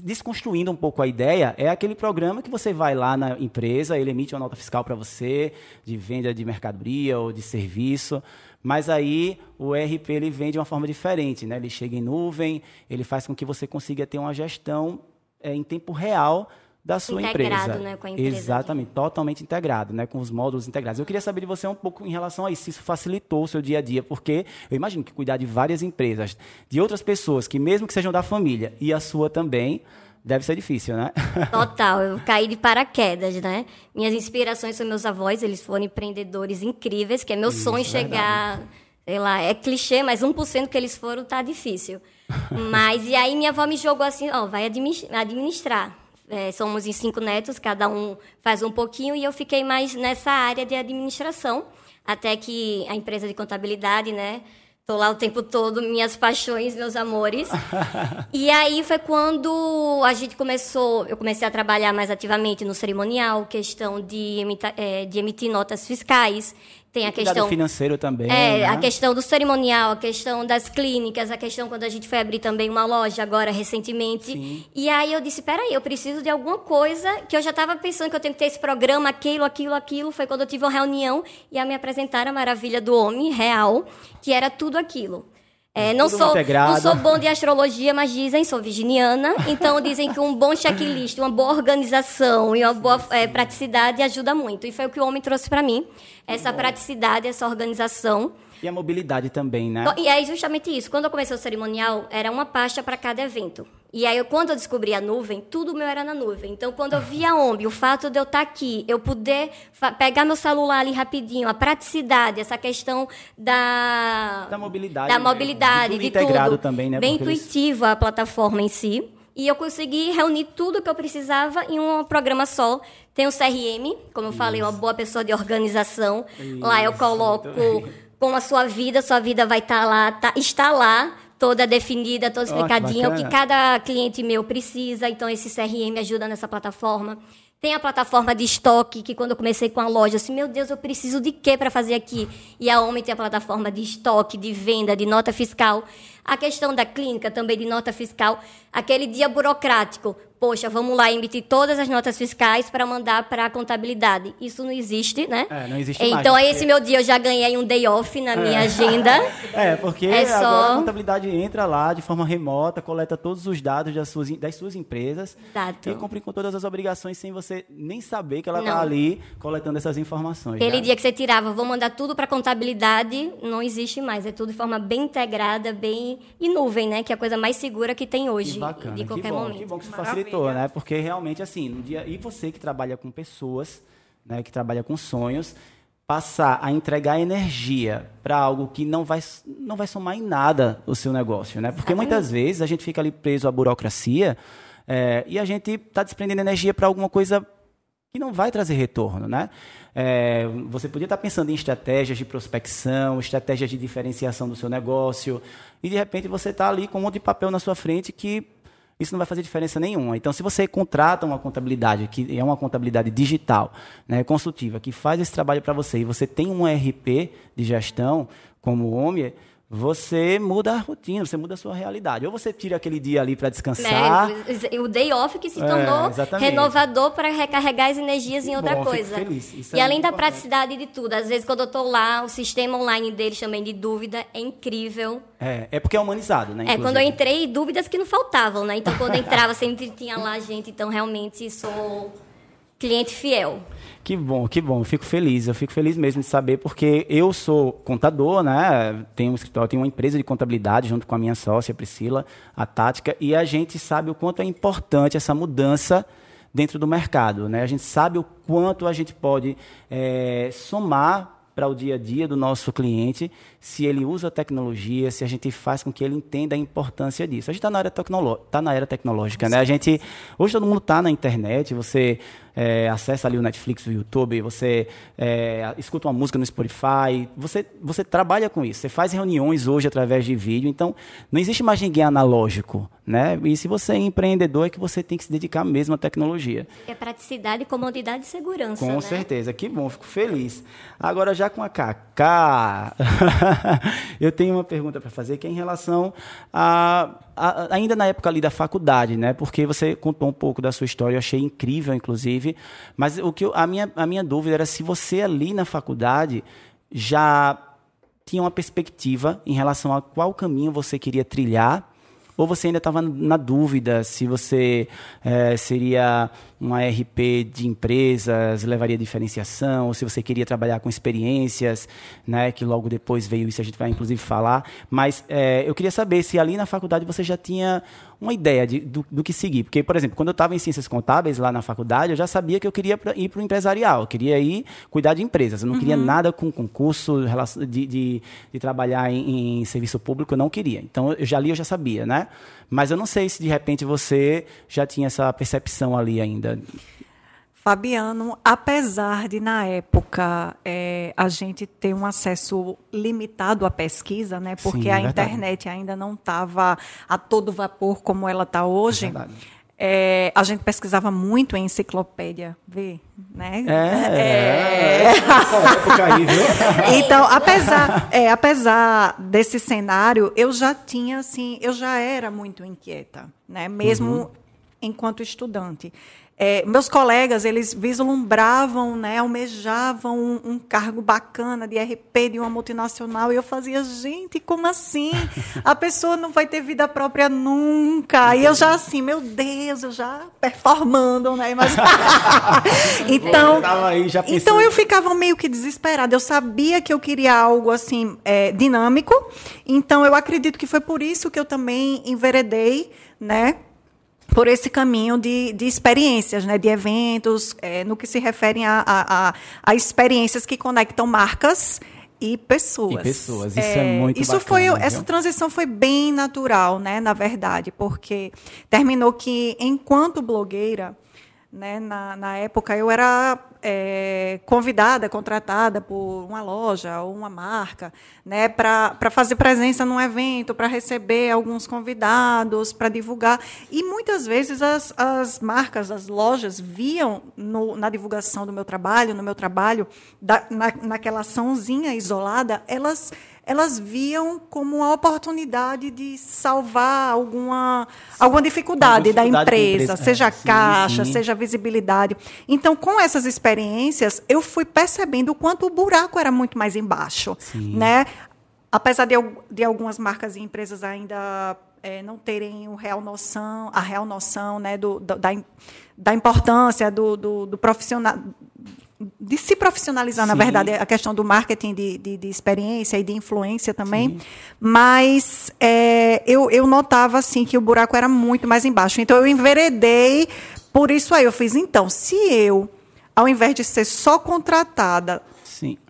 desconstruindo um pouco a ideia, é aquele programa que você vai lá na empresa, ele emite uma nota fiscal para você de venda de mercadoria ou de serviço, mas aí o RP ele vem de uma forma diferente, né? Ele chega em nuvem, ele faz com que você consiga ter uma gestão é, em tempo real da sua Integrado, empresa. né, com a empresa. Exatamente, totalmente integrado, né, com os módulos integrados. Eu queria saber de você um pouco em relação a isso, se isso facilitou o seu dia a dia, porque eu imagino que cuidar de várias empresas, de outras pessoas, que mesmo que sejam da família, e a sua também, deve ser difícil, né? *laughs* Total, eu caí de paraquedas, né? Minhas inspirações são meus avós, eles foram empreendedores incríveis, que é meu sonho chegar, sei lá, é clichê, mas 1% que eles foram tá difícil. *laughs* Mas, e aí minha avó me jogou assim, ó, vai admi- administrar. É, somos em cinco netos, cada um faz um pouquinho, e eu fiquei mais nessa área de administração, até que a empresa de contabilidade, né? Tô lá o tempo todo, minhas paixões, meus amores. *laughs* E aí foi quando a gente começou, eu comecei a trabalhar mais ativamente no cerimonial, questão de, emita- eh, de emitir notas fiscais, tem a questão financeiro também, é, né? a questão do cerimonial, a questão das clínicas, a questão quando a gente foi abrir também uma loja agora recentemente. E aí eu disse, peraí, eu preciso de alguma coisa que eu já estava pensando que eu tenho que ter esse programa, aquilo, aquilo, aquilo. Foi quando eu tive uma reunião e a me apresentaram a maravilha do homem real, que era tudo aquilo. É, não, Tudo sou, integrado. não sou bom de astrologia, mas dizem, sou virginiana, então dizem que um bom checklist, uma boa organização e uma boa é, praticidade ajuda muito. E foi o que o homem trouxe para mim, essa praticidade, essa organização. E a mobilidade também, né? E é justamente isso. Quando eu comecei o cerimonial, era uma pasta para cada evento. E aí, quando eu descobri a nuvem, tudo meu era na nuvem. Então, quando eu vi a OMB, o fato de eu estar aqui, eu poder pegar meu celular ali rapidinho, a praticidade, essa questão da... Da mobilidade, Da mobilidade, E tudo de integrado tudo. também, né? Bem Porque eles- intuitiva a plataforma em si. E eu consegui reunir tudo que eu precisava em um programa só. Tem o CRM, como eu falei, uma boa pessoa de organização. Lá eu Isso, coloco com a sua vida, sua vida vai estar tá lá, tá, está lá, toda definida, toda explicadinha, oh, o que cada cliente meu precisa. Então, esse CRM ajuda nessa plataforma. Tem a plataforma de estoque, que quando eu comecei com a loja, assim, meu Deus, eu preciso de quê para fazer aqui? E a Homem tem a plataforma de estoque, de venda, de nota fiscal. A questão da clínica também de nota fiscal. Aquele dia burocrático poxa, vamos lá emitir todas as notas fiscais para mandar para a contabilidade. Isso não existe, né? É, não existe Então, mais, esse meu dia eu já ganhei um day off na minha é. agenda. *laughs* É, porque é só... agora a contabilidade entra lá de forma remota, coleta todos os dados das suas, das suas empresas Exato. e cumpre com todas as obrigações sem você nem saber que ela está ali coletando essas informações. Aquele né? dia que você tirava, vou mandar tudo para a contabilidade, não existe mais. É tudo de forma bem integrada, bem... E nuvem, né? Que é a coisa mais segura que tem hoje, que bacana, de qualquer que bom, momento. Que bom que isso facilita né? Porque realmente, assim, no dia. E você que trabalha com pessoas, né? Que trabalha com sonhos, passar a entregar energia para algo que não vai, não vai somar em nada o seu negócio, né? Porque muitas vezes a gente fica ali preso à burocracia é, e a gente está desprendendo energia para alguma coisa que não vai trazer retorno, né? É, você podia estar tá pensando em estratégias de prospecção, estratégias de diferenciação do seu negócio, e de repente você está ali com um monte de papel na sua frente que isso não vai fazer diferença nenhuma. Então, se você contrata uma contabilidade, que é uma contabilidade digital, né, consultiva, que faz esse trabalho para você, e você tem um ERP de gestão, como o você muda a rotina, você muda a sua realidade. Ou você tira aquele dia ali para descansar. É, o day off que se tornou é, renovador para recarregar as energias em outra Bom, coisa. Feliz. e é além da importante. praticidade de tudo, às vezes quando eu estou lá, o sistema online deles também de dúvida é incrível. É, é porque é humanizado, né? É, quando eu entrei, dúvidas que não faltavam, né? Então quando eu entrava sempre tinha lá gente, então realmente sou cliente fiel. Que bom, que bom. fico feliz. Eu fico feliz mesmo de saber, porque eu sou contador, né? Tenho um escritório, tenho uma empresa de contabilidade junto com a minha sócia, Priscila, a Tática, e a gente sabe o quanto é importante essa mudança dentro do mercado, né? A gente sabe o quanto a gente pode é, somar para o dia a dia do nosso cliente, se ele usa a tecnologia, se a gente faz com que ele entenda a importância disso. A gente está na, era tá na era tecnológica, né? A gente, hoje todo mundo está na internet, você é, acessa ali o Netflix, o YouTube, você é, escuta uma música no Spotify, você, você trabalha com isso, você faz reuniões hoje através de vídeo, então não existe mais ninguém analógico, né? E se você é empreendedor, é que você tem que se dedicar mesmo à tecnologia. É praticidade, comodidade e segurança, Com né? certeza, que bom, fico feliz. Agora já com a Cacá, *laughs* *laughs* eu tenho uma pergunta para fazer que é em relação a, a, ainda na época ali da faculdade, né? Porque você contou um pouco da sua história, eu achei incrível, inclusive. Mas o que eu, a minha a minha dúvida era se você ali na faculdade já tinha uma perspectiva em relação a qual caminho você queria trilhar ou você ainda estava na dúvida se você é, seria uma RP de empresas, levaria diferenciação, ou se você queria trabalhar com experiências, né, que logo depois veio isso, a gente vai inclusive falar. Mas é, eu queria saber se ali na faculdade você já tinha uma ideia de, do, do que seguir. Porque, por exemplo, quando eu estava em ciências contábeis lá na faculdade, eu já sabia que eu queria pra, ir para o empresarial, eu queria ir cuidar de empresas. Eu não uhum. queria nada com concurso de, de, de trabalhar em, em, serviço público, eu não queria. Então, eu já li, eu já sabia, né? Mas eu não sei se de repente você já tinha essa percepção ali ainda. Fabiano, apesar de na época é, a gente ter um acesso limitado à pesquisa, né, porque Sim, a internet ainda não estava a todo vapor como ela está hoje, é é, a gente pesquisava muito em enciclopédia, vê, né? É, é. é. então, apesar, é, apesar desse cenário, eu já tinha assim, eu já era muito inquieta, né, mesmo uhum. enquanto estudante. É, meus colegas, eles vislumbravam, né, almejavam um, um, cargo bacana de RP de uma multinacional, e eu fazia, gente, como assim? A pessoa não vai ter vida própria nunca. E eu já assim, meu Deus, eu já performando, né? Mas... *laughs* então, aí, então eu ficava meio que desesperada. Eu sabia que eu queria algo assim é, dinâmico, então eu acredito que foi por isso que eu também enveredei, né? Por esse caminho de, de experiências, né, de eventos, é, no que se refere a, a, a, experiências que conectam marcas e pessoas. E pessoas, isso é, é muito isso bacana, foi viu? Essa transição foi bem natural, né, na verdade, porque terminou que, enquanto blogueira, Né? Na, na época, eu era é, convidada, contratada por uma loja ou uma marca né? para fazer presença num evento, para receber alguns convidados, para divulgar. E muitas vezes as, as marcas, as lojas, viam no, na divulgação do meu trabalho, no meu trabalho, da, na, naquela açãozinha isolada, elas elas viam como uma oportunidade de salvar alguma, alguma dificuldade, dificuldade da empresa, empresa. seja é, caixa, sim. seja visibilidade. Então, com essas experiências, eu fui percebendo o quanto o buraco era muito mais embaixo. Né? Apesar de, de algumas marcas e empresas ainda é, não terem o real noção, a real noção né, do, do da, da importância do, do, do profissional de se profissionalizar, Sim. na verdade, a questão do marketing de, de, de experiência e de influência também. Sim. Mas é, eu, eu notava assim que o buraco era muito mais embaixo. Então eu enveredei por isso aí. Eu fiz, então, se eu, ao invés de ser só contratada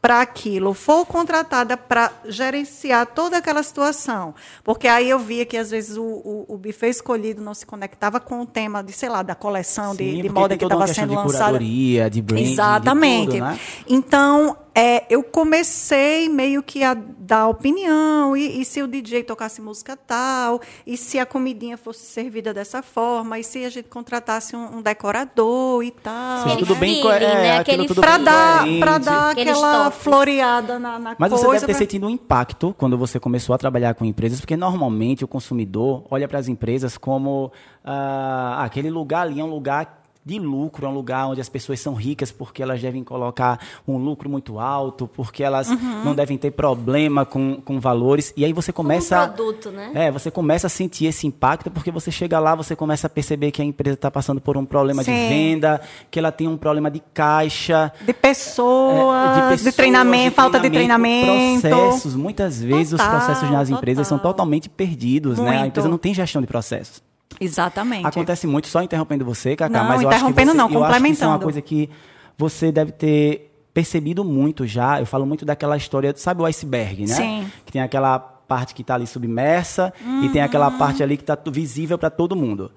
para aquilo, for contratada para gerenciar toda aquela situação. Porque aí eu via que, às vezes, o, o, o buffet escolhido não se conectava com o tema de, sei lá, da coleção Sim, de, de moda que estava sendo lançada. De branding, Exatamente. De tudo, né? Então, é, eu comecei meio que a dar opinião, e, e, se o DJ tocasse música tal, e se a comidinha fosse servida dessa forma, e se a gente contratasse um, um decorador e tal. Sim, tudo bem, feeling, é, né? Aquele para dar, para dar aquela floreada na, na Mas coisa. você deve ter pra... sentido um impacto quando você começou a trabalhar com empresas, porque normalmente o consumidor olha para as empresas como ah, aquele lugar ali é um lugar de lucro, é um lugar onde as pessoas são ricas porque elas devem colocar um lucro muito alto, porque elas uhum. não devem ter problema com, com valores. E aí você começa. Um produto, né? É, você começa a sentir esse impacto porque você chega lá, você começa a perceber que a empresa está passando por um problema Sim. de venda, que ela tem um problema de caixa. De pessoas, é, de, pessoas, de, treinamento, de falta de treinamento. Processos. Muitas vezes total, os processos nas empresas total. são totalmente perdidos, muito. né? A empresa não tem gestão de processos. Exatamente. Acontece muito, só interrompendo você, Cacá, não, mas eu acho que você, não, complementando. Eu acho que isso é uma coisa que você deve ter percebido muito já. Eu falo muito daquela história, sabe o iceberg, né? Sim. Que tem aquela parte que está ali submersa e tem aquela uhum. parte ali que está visível para todo mundo.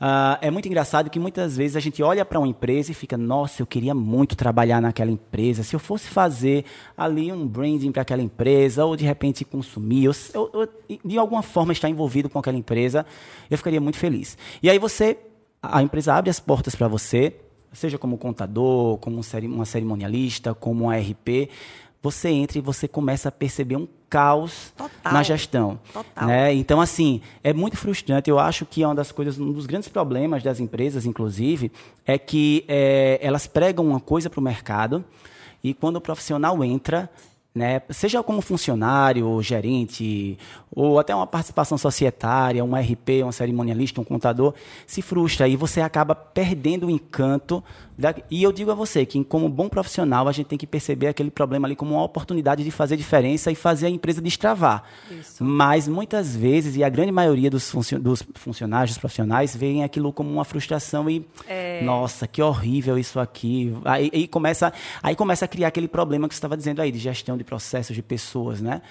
Uh, é muito engraçado que muitas vezes a gente olha para uma empresa e fica, nossa, eu queria muito trabalhar naquela empresa. Se eu fosse fazer ali um branding para aquela empresa, ou de repente consumir, ou, ou, de alguma forma estar envolvido com aquela empresa, eu ficaria muito feliz. E aí você, a empresa abre as portas para você, seja como contador, como um uma cerimonialista, como um ARP, você entra e você começa a perceber um caos Total. na gestão. Total. Né? Então, assim, é muito frustrante. Eu acho que é uma das coisas, um dos grandes problemas das empresas, inclusive, é que é, elas pregam uma coisa para o mercado e quando o profissional entra, né? Seja como funcionário, ou gerente, ou até uma participação societária, um RP, um cerimonialista, um contador, se frustra e você acaba perdendo o encanto. E eu digo a você que, como bom profissional, a gente tem que perceber aquele problema ali como uma oportunidade de fazer diferença e fazer a empresa destravar. Isso. Mas muitas vezes, e a grande maioria dos, dos funcionários, dos profissionais, veem aquilo como uma frustração e, é... nossa, que horrível isso aqui. Aí, aí, começa, aí começa a criar aquele problema que você estava dizendo aí, de gestão de processos, de pessoas, né?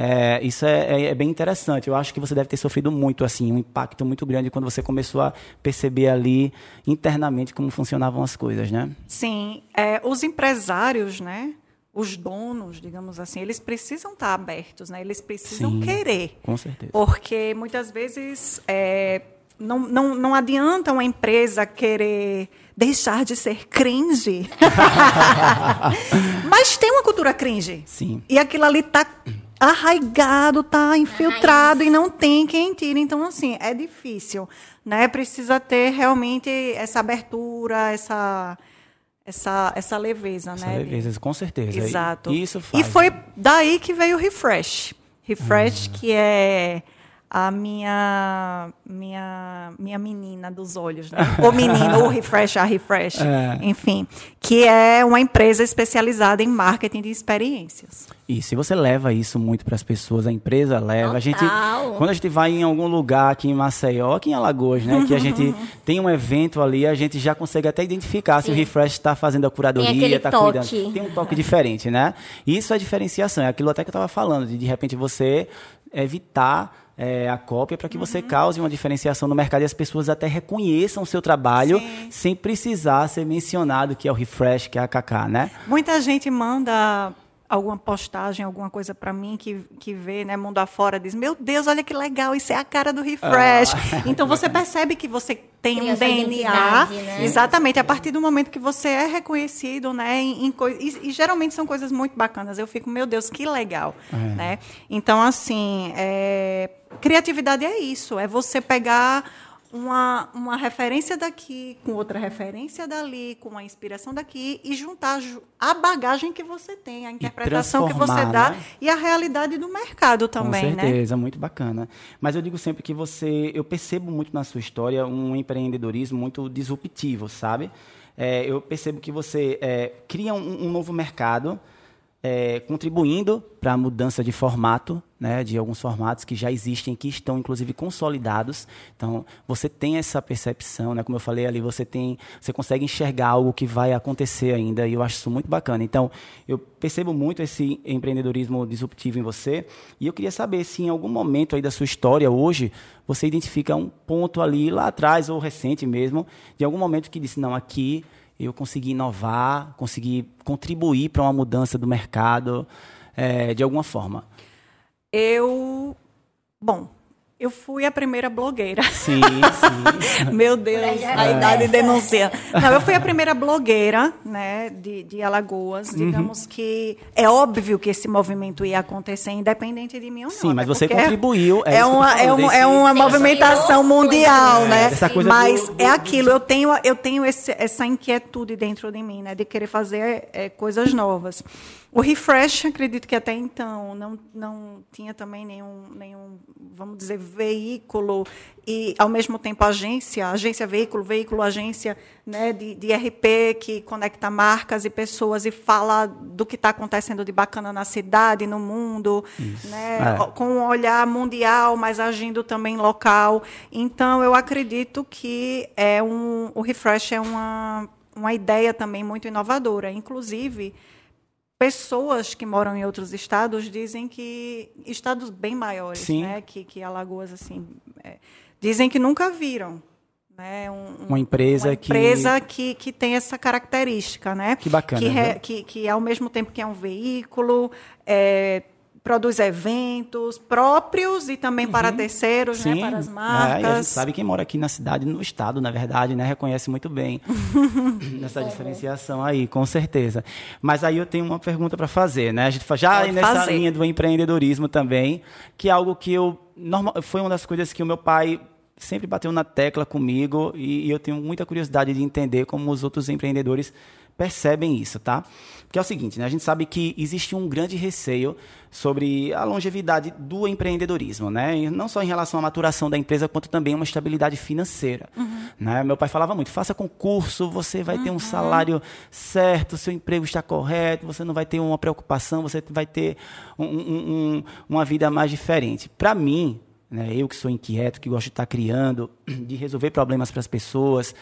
É, isso é, é, é, bem interessante. Eu acho que você deve ter sofrido muito, assim, um impacto muito grande quando você começou a perceber ali internamente como funcionavam as coisas, né? Sim, é, os empresários, né? Os donos, digamos assim, eles precisam estar abertos, né? Eles precisam Sim, querer. Com certeza. Porque muitas vezes é, não, não, não adianta uma empresa querer deixar de ser cringe. *laughs* *laughs* Mas tem uma cultura cringe. Sim. E aquilo ali está arraigado, tá infiltrado e não tem quem tire. Então, assim, é difícil, né? Precisa ter realmente essa abertura, essa essa essa leveza, essa né? leveza, com certeza. Exato. E, isso faz. E foi daí que veio o refresh. Refresh, uhum. que é a minha minha minha menina dos olhos, né? O menino, o Refresh, a Refresh, é. enfim, que é uma empresa especializada em marketing de experiências. E se você leva isso muito para as pessoas, a empresa leva. Total. A gente, quando a gente vai em algum lugar aqui em Maceió, aqui em Alagoas, né, que a gente *laughs* tem um evento ali, a gente já consegue até identificar Sim. se o Refresh está fazendo a curadoria, está cuidando. Tem um toque diferente, né? Isso é diferenciação, é aquilo até que eu estava falando, de de repente você evitar é, a cópia para que você cause uma diferenciação no mercado e as pessoas até reconheçam o seu trabalho Sim. sem precisar ser mencionado que é o refresh, que é a KK, né? Muita gente manda alguma postagem, alguma coisa para mim que, que vê, né, mundo afora, diz: "Meu Deus, olha que legal, isso é a cara do refresh". Então você percebe que você tem um DNA, né? exatamente, a partir do momento que você é reconhecido, né, em, em e, e geralmente são coisas muito bacanas. Eu fico, meu Deus, que legal, né? Então assim, é, criatividade é isso, é você pegar uma, uma referência daqui com outra referência dali, com uma inspiração daqui e juntar ju- a bagagem que você tem, a interpretação que você dá né? e a realidade do mercado também, Com né? certeza, muito bacana. Mas eu digo sempre que você, eu percebo muito na sua história um empreendedorismo muito disruptivo, sabe? É, eu percebo que você é, cria um, um novo mercado, é, contribuindo para a mudança de formato, né, de alguns formatos que já existem, que estão inclusive consolidados. Então, você tem essa percepção, né, como eu falei ali, você tem, você consegue enxergar algo que vai acontecer ainda, e eu acho isso muito bacana. Então, eu percebo muito esse empreendedorismo disruptivo em você, e eu queria saber se em algum momento aí da sua história hoje você identifica um ponto ali lá atrás ou recente mesmo, de algum momento que disse não, aqui eu consegui inovar, consegui contribuir para uma mudança do mercado eh, de alguma forma. Eu, bom, eu fui a primeira blogueira. Sim, sim. *laughs* Meu Deus, já a idade denuncia. Não, eu fui a primeira blogueira, né, de, de Alagoas. Uhum. Digamos que é óbvio que esse movimento ia acontecer, independente de mim ou não. Sim, né, mas você contribuiu, é É, uma, é, falando, uma, desse- é uma Sim, movimentação mundial, coisas, né? Essa coisa mas do- é do- aquilo, eu tenho, eu tenho esse, essa inquietude dentro de mim, né, de querer fazer é, coisas novas. O refresh, acredito que até então não, não tinha também nenhum, nenhum, vamos dizer, veículo e, ao mesmo tempo, agência, agência veículo, veículo agência, né, de, de RP que conecta marcas e pessoas e fala do que está acontecendo de bacana na cidade, no mundo, né, É. com um olhar mundial, mas agindo também local. Então, eu acredito que é um, o refresh é uma, uma ideia também muito inovadora. Inclusive, pessoas que moram em outros estados dizem que estados bem maiores, Sim. né, que, que Alagoas assim, é, dizem que nunca viram. Né, um- um- Uma empresa uma que- empresa que, que tem essa característica, né? Que bacana, Que, re- viu? que, que ao mesmo tempo que é um veículo, é, produz eventos próprios e também para terceiros, né? Para as é, e a marcas. gente sabe quem mora aqui na cidade, no estado, na verdade, né, reconhece muito bem *laughs* essa diferenciação aí, com certeza. Mas aí eu tenho uma pergunta para fazer, né? A gente já Pode nessa fazer. linha do empreendedorismo também, que é algo que eu normal, foi uma das coisas que o meu pai sempre bateu na tecla comigo e, e eu tenho muita curiosidade de entender como os outros empreendedores percebem isso, tá? Porque é o seguinte, né? A gente sabe que existe um grande receio sobre a longevidade do empreendedorismo, né? E não só em relação à maturação da empresa, quanto também uma estabilidade financeira. Né? Meu pai falava muito: faça concurso, você vai ter um salário certo, seu emprego está correto, você não vai ter uma preocupação, você vai ter um- um- um- uma vida mais diferente. Para mim, né, eu que sou inquieto, que gosto de estar criando, *clears throat* de resolver problemas para as pessoas,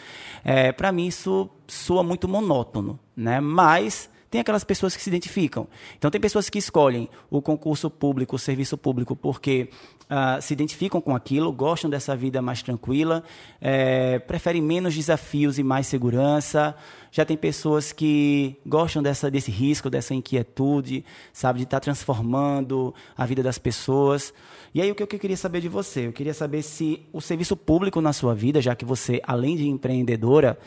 é, para mim isso soa muito monótono, né? Mas tem aquelas pessoas que se identificam. Então tem pessoas que escolhem o concurso público, o serviço público, porque ah, se identificam com aquilo, gostam dessa vida mais tranquila, é, preferem menos desafios e mais segurança. Já tem pessoas que gostam dessa, desse risco, dessa inquietude, sabe, de estar transformando a vida das pessoas. E aí o que eu queria saber de você? Eu queria saber se o serviço público na sua vida, já que você, além de empreendedora,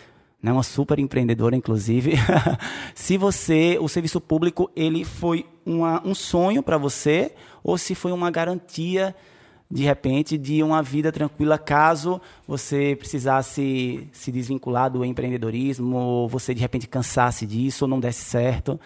né, uma super empreendedora, inclusive, *laughs* se você, o serviço público, ele foi uma, um sonho para você ou se foi uma garantia de repente, de uma vida tranquila caso você precisasse se desvincular do empreendedorismo, ou você de repente cansasse disso, ou não desse certo.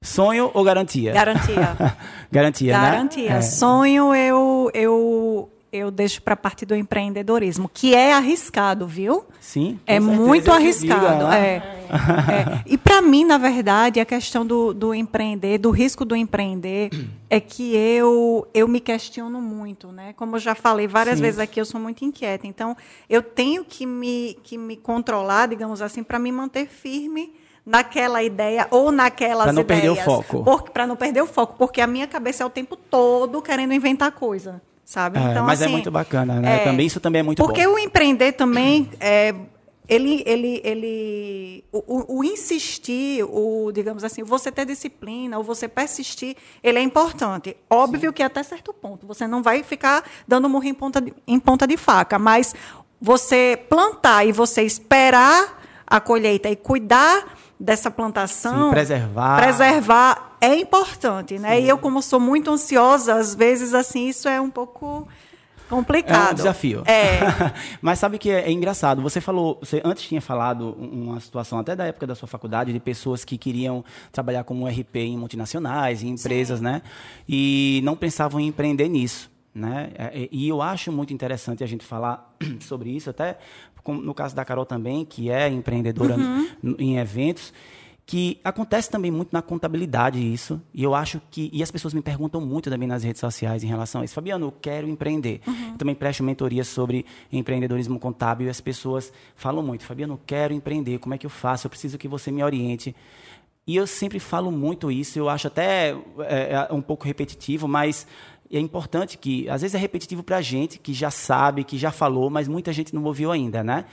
Sonho ou garantia? Garantia. *laughs* garantia, né? Garantia. É. Sonho eu, eu, eu deixo para a parte do empreendedorismo, que é arriscado, viu? Sim. É muito arriscado. né? é. É. E para mim, na verdade, a questão do, do empreender, do risco do empreender, é que eu, eu me questiono muito, né? Como eu já falei várias Sim. vezes aqui, eu sou muito inquieta. Então, eu tenho que me, que me controlar, digamos assim, para me manter firme naquela ideia ou naquelas Pra não ideias. perder o foco. Para não perder o foco, porque a minha cabeça é o tempo todo querendo inventar coisa. Sabe? É, então, mas é assim, muito bacana, né? é, Também, isso também é muito Porque bom. o empreender também, é, ele, ele, ele, o, o- insistir, o, digamos assim, você ter disciplina, ou você persistir, ele é importante. Óbvio que até certo ponto. Você não vai ficar dando murro em ponta de, em ponta de faca, mas você plantar e você esperar a colheita e cuidar dessa plantação, Sim, preservar. preservar é importante, né? E eu como sou muito ansiosa, às vezes assim isso é um pouco complicado. É um desafio. É. *laughs* Mas sabe que é, é engraçado. Você falou, você antes tinha falado um- uma situação até da época da sua faculdade de pessoas que queriam trabalhar como RP em multinacionais, em empresas, né? E não pensavam em empreender nisso, né? É, E eu acho muito interessante a gente falar *clears throat* sobre isso, até no caso da Carol também, que é empreendedora n- em eventos que acontece também muito na contabilidade isso, e eu acho que e as pessoas me perguntam muito também nas redes sociais em relação a isso. Fabiano, eu quero empreender. Eu também presto mentoria sobre empreendedorismo contábil e as pessoas falam muito, Fabiano, eu quero empreender, como é que eu faço? Eu preciso que você me oriente. E eu sempre falo muito isso, eu acho até é, é um pouco repetitivo, mas é importante que, às vezes é repetitivo para a gente, que já sabe, que já falou, mas muita gente não ouviu ainda, né?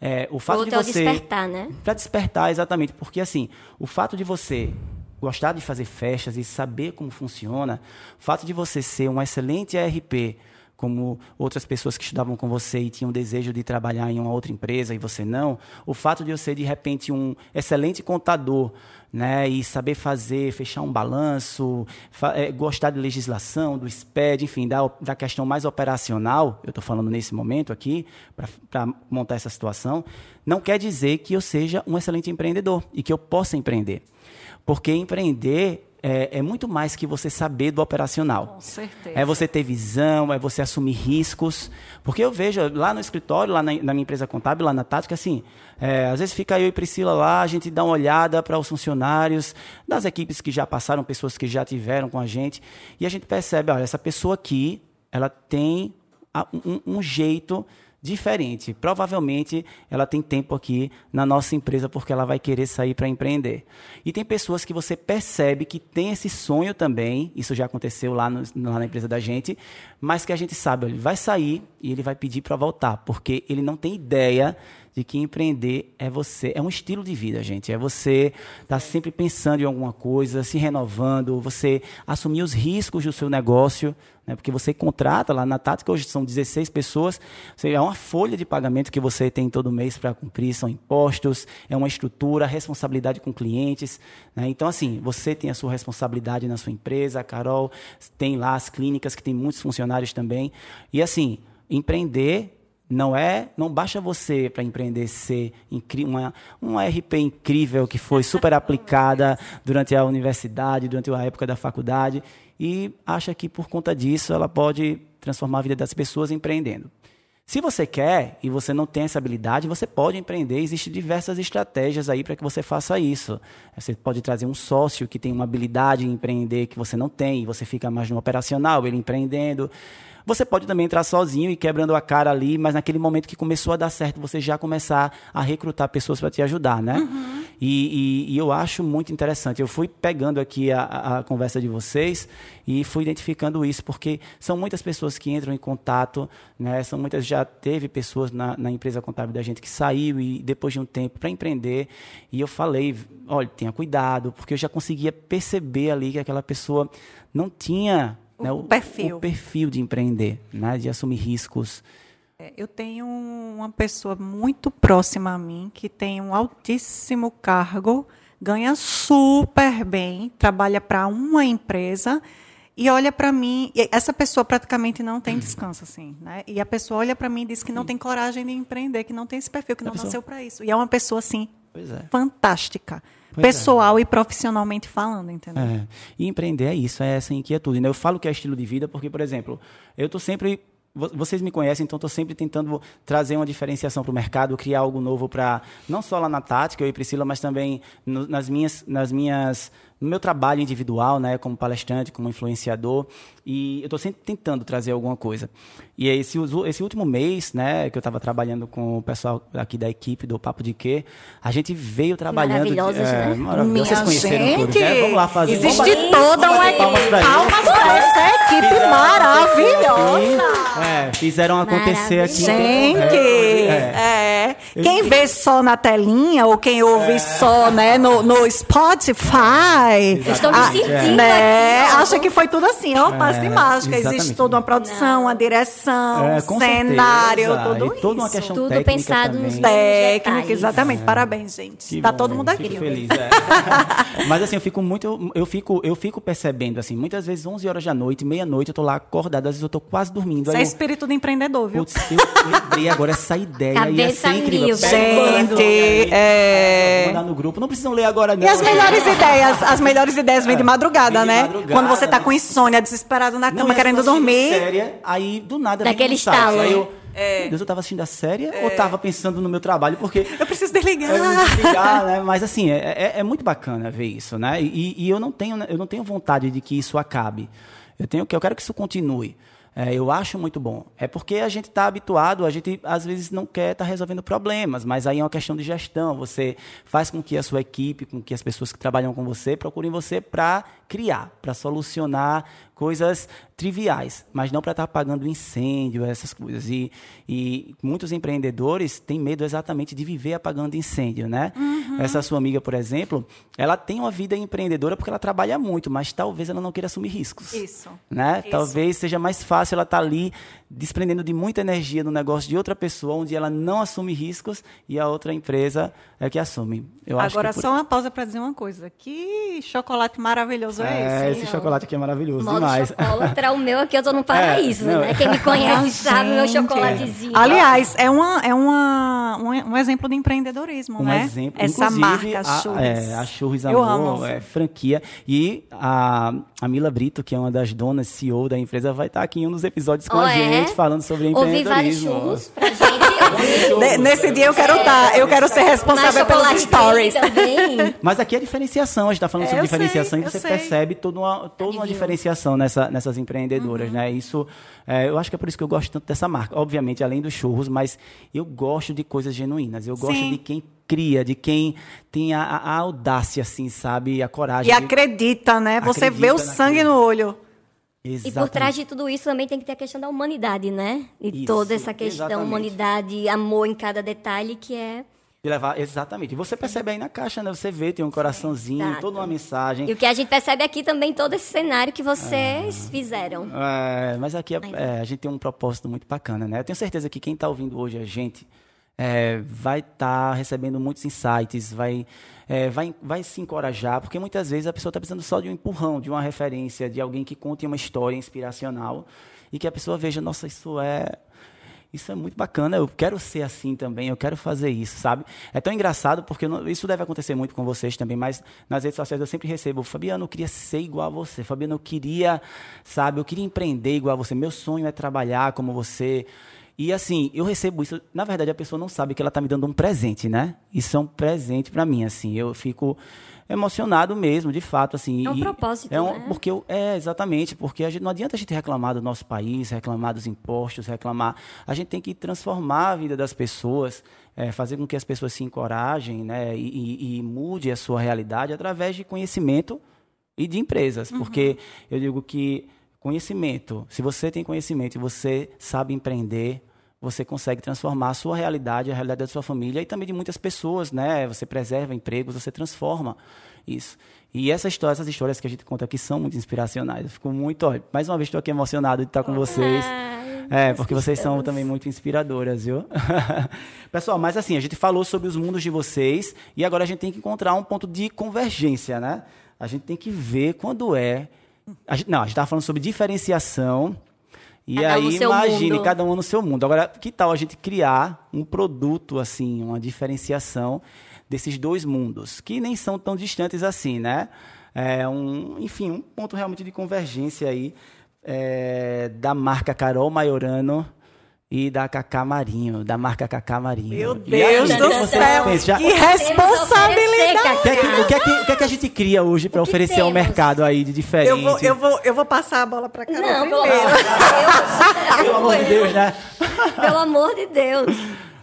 É, o fato Outro é o de você despertar, né? para despertar, exatamente. Porque, assim, o fato de você gostar de fazer festas e saber como funciona, o fato de você ser um excelente RP, como outras pessoas que estudavam com você e tinham desejo de trabalhar em uma outra empresa e você não, o fato de eu ser, de repente, um excelente contador, né, e saber fazer, fechar um balanço, fa- eh, gostar de legislação, do SPED, enfim, da, da questão mais operacional, eu estou falando nesse momento aqui, para montar essa situação, não quer dizer que eu seja um excelente empreendedor e que eu possa empreender. Porque empreender é, é muito mais que você saber do operacional. Com certeza. É você ter visão, é você assumir riscos. Porque eu vejo lá no escritório, lá na, na minha empresa contábil, lá na Tática, assim, é, às vezes fica eu e Priscila lá, a gente dá uma olhada para os funcionários das equipes que já passaram, pessoas que já tiveram com a gente, e a gente percebe, olha, essa pessoa aqui, ela tem um, um jeito diferente. Provavelmente ela tem tempo aqui na nossa empresa porque ela vai querer sair para empreender. E tem pessoas que você percebe que tem esse sonho também, isso já aconteceu lá, no- lá na empresa da gente, mas que a gente sabe, ele vai sair e ele vai pedir para voltar, porque ele não tem ideia de que empreender é você, é um estilo de vida, gente. É você estar sempre pensando em alguma coisa, se renovando, você assumir os riscos do seu negócio, né? Porque você contrata lá na Tática, hoje são 16 pessoas, é uma folha de pagamento que você tem todo mês para cumprir, são impostos, é uma estrutura, responsabilidade com clientes. né? Então, assim, você tem a sua responsabilidade na sua empresa, a Carol tem lá as clínicas que tem muitos funcionários também. E assim, empreender não é, não basta você para empreender ser uma uma RP incrível que foi super *laughs* aplicada durante a universidade, durante a época da faculdade e acha que por conta disso ela pode transformar a vida das pessoas empreendendo. Se você quer e você não tem essa habilidade, você pode empreender. Existem diversas estratégias aí para que você faça isso. Você pode trazer um sócio que tem uma habilidade em empreender que você não tem, e você fica mais no operacional, ele empreendendo. Você pode também entrar sozinho e quebrando a cara ali, mas naquele momento que começou a dar certo, você já começar a recrutar pessoas para te ajudar, né? E, e- e eu acho muito interessante. Eu fui pegando aqui a, a- a conversa de vocês e fui identificando isso, porque são muitas pessoas que entram em contato, né? São muitas, já teve pessoas na, na empresa contábil da gente que saiu e depois de um tempo para empreender. E eu falei, olha, tenha cuidado, porque eu já conseguia perceber ali que aquela pessoa não tinha né, O perfil. o perfil de empreender, né? De assumir riscos. É, Eu tenho uma pessoa muito próxima a mim que tem um altíssimo cargo, ganha super bem, trabalha para uma empresa e olha para mim. e Essa pessoa praticamente não tem descanso, assim, né? E a pessoa olha para mim e diz que não tem coragem de empreender, que não tem esse perfil, que não nasceu para isso. E é uma pessoa assim Pois é. fantástica, Pois é. pessoal e profissionalmente falando, entendeu? É. E empreender é isso, é essa inquietude. Né? Eu falo que é estilo de vida porque, por exemplo, eu estou sempre. vo- Vocês me conhecem, então estou sempre tentando trazer uma diferenciação para o mercado, criar algo novo para. Não só lá na Tática, eu e Priscila, mas também no- nas minhas. Nas minhas no meu trabalho individual, né, como palestrante, como influenciador, e eu estou sempre tentando trazer alguma coisa. E esse, esse último mês, né, que eu estava trabalhando com o pessoal aqui da equipe do Papo de Quê, a gente veio trabalhando. Maravilhosos, é, né? maravilhosos. Vocês conheceram gente, todos, né? Vamos lá fazer. Existe vamos- toda uma equipe. Palmas pra essa equipe Fizeram maravilhosa. É, fizeram acontecer aqui. Gente, É. é. Quem vê só na telinha ou quem ouve só né, no, no Spotify, estou me sentindo né, aqui, acha que foi tudo assim, ó, passe de mágica. Existe exatamente. toda uma produção, uma direção, É, com cenário, certeza. tudo E toda uma isso. questão Tudo técnica pensado nos. Técnica, exatamente. Parabéns, gente. Que tá bom, todo mundo eu aqui. Fico feliz, é. *laughs* Mas assim, eu fico muito, eu fico, eu fico percebendo assim, muitas vezes 11 horas da noite, meia-noite, eu tô lá acordado, às vezes eu tô quase dormindo. Isso é eu, espírito de empreendedor, viu? Putz, eu lembrei agora essa ideia ia Cabeça ser incrível. mil. Pega o Gente, aí, é. vou mandar no grupo. Não precisam ler agora não. E as melhores ideias, as melhores ideias vêm de madrugada, Vem de né? madrugada, Quando você tá com insônia, desesperado na Não, cama, querendo eu dormir. Série, aí do nada Daquele estalo. Aí eu, É. meu Deus, eu tava assistindo a série ou tava pensando no meu trabalho? Porque Eu preciso desligar. É muito desligar, né? Mas assim, é, é- é muito bacana ver isso, né? E, e eu não tenho, eu não tenho vontade de que isso acabe. Eu tenho que eu quero que isso continue. É, eu acho muito bom. É porque a gente está habituado, a gente às vezes não quer estar resolvendo problemas, mas aí é uma questão de gestão. Você faz com que a sua equipe, com que as pessoas que trabalham com você procurem você para criar, para solucionar coisas triviais, mas não para estar apagando incêndio, essas coisas. E, e muitos empreendedores têm medo exatamente de viver apagando incêndio, né? Essa sua amiga, por exemplo, ela tem uma vida empreendedora porque ela trabalha muito, mas talvez ela não queira assumir riscos. Isso. Né? Isso. Talvez seja mais fácil ela estar ali desprendendo de muita energia no negócio de outra pessoa, onde ela não assume riscos e a outra empresa é que assume. Eu acho Agora, que por- só uma pausa para dizer uma coisa. Que chocolate maravilhoso é, É, esse? esse chocolate aqui é maravilhoso Modo demais. chocolatra, *laughs* o meu aqui eu tô no paraíso, não, né? é. Quem me conhece sabe o meu chocolatezinho. Aliás, é, uma, é uma, um, um exemplo de empreendedorismo, Um né? exemplo, Essa marca, a, Churros. é, a Churros Eu Amor, amo. é franquia. E a, a Mila Brito, que é uma das donas, CEO da empresa, vai estar aqui em um dos episódios com Oh, a é? gente, falando sobre Ouvi vários empreendedorismo. churros pra gente. *laughs* Ne- Nesse dia eu quero estar, eu quero ser responsável pelos stories. também. *laughs* Mas aqui é diferenciação, a gente está falando É, sobre eu sei, diferenciação e você percebe toda uma, toda uma diferenciação nessa, nessas empreendedoras, Uhum. né? Isso, é, eu acho que é por isso que eu gosto tanto dessa marca. Obviamente, além dos churros, mas eu gosto de coisas genuínas. Eu gosto Sim. de quem cria, de quem tem a, a- audácia, assim, sabe? A coragem. E acredita, né? Você vê o Acredita sangue no olho. E por Exatamente. trás de tudo isso também tem que ter a questão da humanidade, né? E Isso, toda essa questão, exatamente. humanidade, amor em cada detalhe, que é. De levar, exatamente. E você percebe aí na caixa, né? Você vê, tem um coraçãozinho, Exato. toda uma mensagem. E o que a gente percebe aqui também, todo esse cenário que vocês fizeram. É, mas aqui é- é, a gente tem um propósito muito bacana, né? Eu tenho certeza que quem está ouvindo hoje a gente é, vai estar recebendo muitos insights, vai, é, vai, vai se encorajar, porque muitas vezes a pessoa está precisando só de um empurrão, de uma referência, de alguém que conte uma história inspiracional e que a pessoa veja, nossa, isso é isso é muito bacana, eu quero ser assim também, eu quero fazer isso, sabe? É tão engraçado porque não- isso deve acontecer muito com vocês também, mas nas redes sociais eu sempre recebo, Fabiano, eu queria ser igual a você, Fabiano, eu queria, sabe, eu queria empreender igual a você, meu sonho é trabalhar como você. E assim, eu recebo isso, na verdade a pessoa não sabe que ela está me dando um presente, né? Isso é um presente para mim, assim, eu fico emocionado mesmo, de fato, assim. É um propósito, é um- né? porque eu, é, exatamente, porque a gente, não adianta a gente reclamar do nosso país, reclamar dos impostos, reclamar. A gente tem que transformar a vida das pessoas, é, fazer com que as pessoas se encorajem né, e, e, e mude a sua realidade através de conhecimento e de empresas. Porque eu digo que conhecimento, se você tem conhecimento e você sabe empreender, você consegue transformar a sua realidade, a realidade da sua família e também de muitas pessoas, né? Você preserva empregos, você transforma isso. E essa história, essas histórias que a gente conta aqui são muito inspiracionais. Eu fico muito, olha, mais uma vez estou aqui emocionado de estar com vocês. É, porque vocês são também muito inspiradoras, viu? *laughs* Pessoal, mas assim, a gente falou sobre os mundos de vocês e agora a gente tem que encontrar um ponto de convergência, né? A gente tem que ver quando é. A gente- não, a gente estava falando sobre diferenciação. E Cada um aí, seu imagine, mundo. cada um no seu mundo. Agora, que tal a gente criar um produto, assim, uma diferenciação desses dois mundos, que nem são tão distantes assim, né? É um, enfim, um ponto realmente de convergência aí é, da marca Carol Maiorano e da Cacá Marinho, da marca Cacá Marinho. Meu aí, Deus do céu? Já- que responsabilidade! O que, é que, o, que é que, o que é que a gente cria hoje para oferecer ao temos? mercado aí de diferente? Eu vou, eu, vou, eu vou passar a bola pra Carol Não, pelo primeiro. amor de Deus. Pelo amor de Deus, né? Pelo amor de Deus.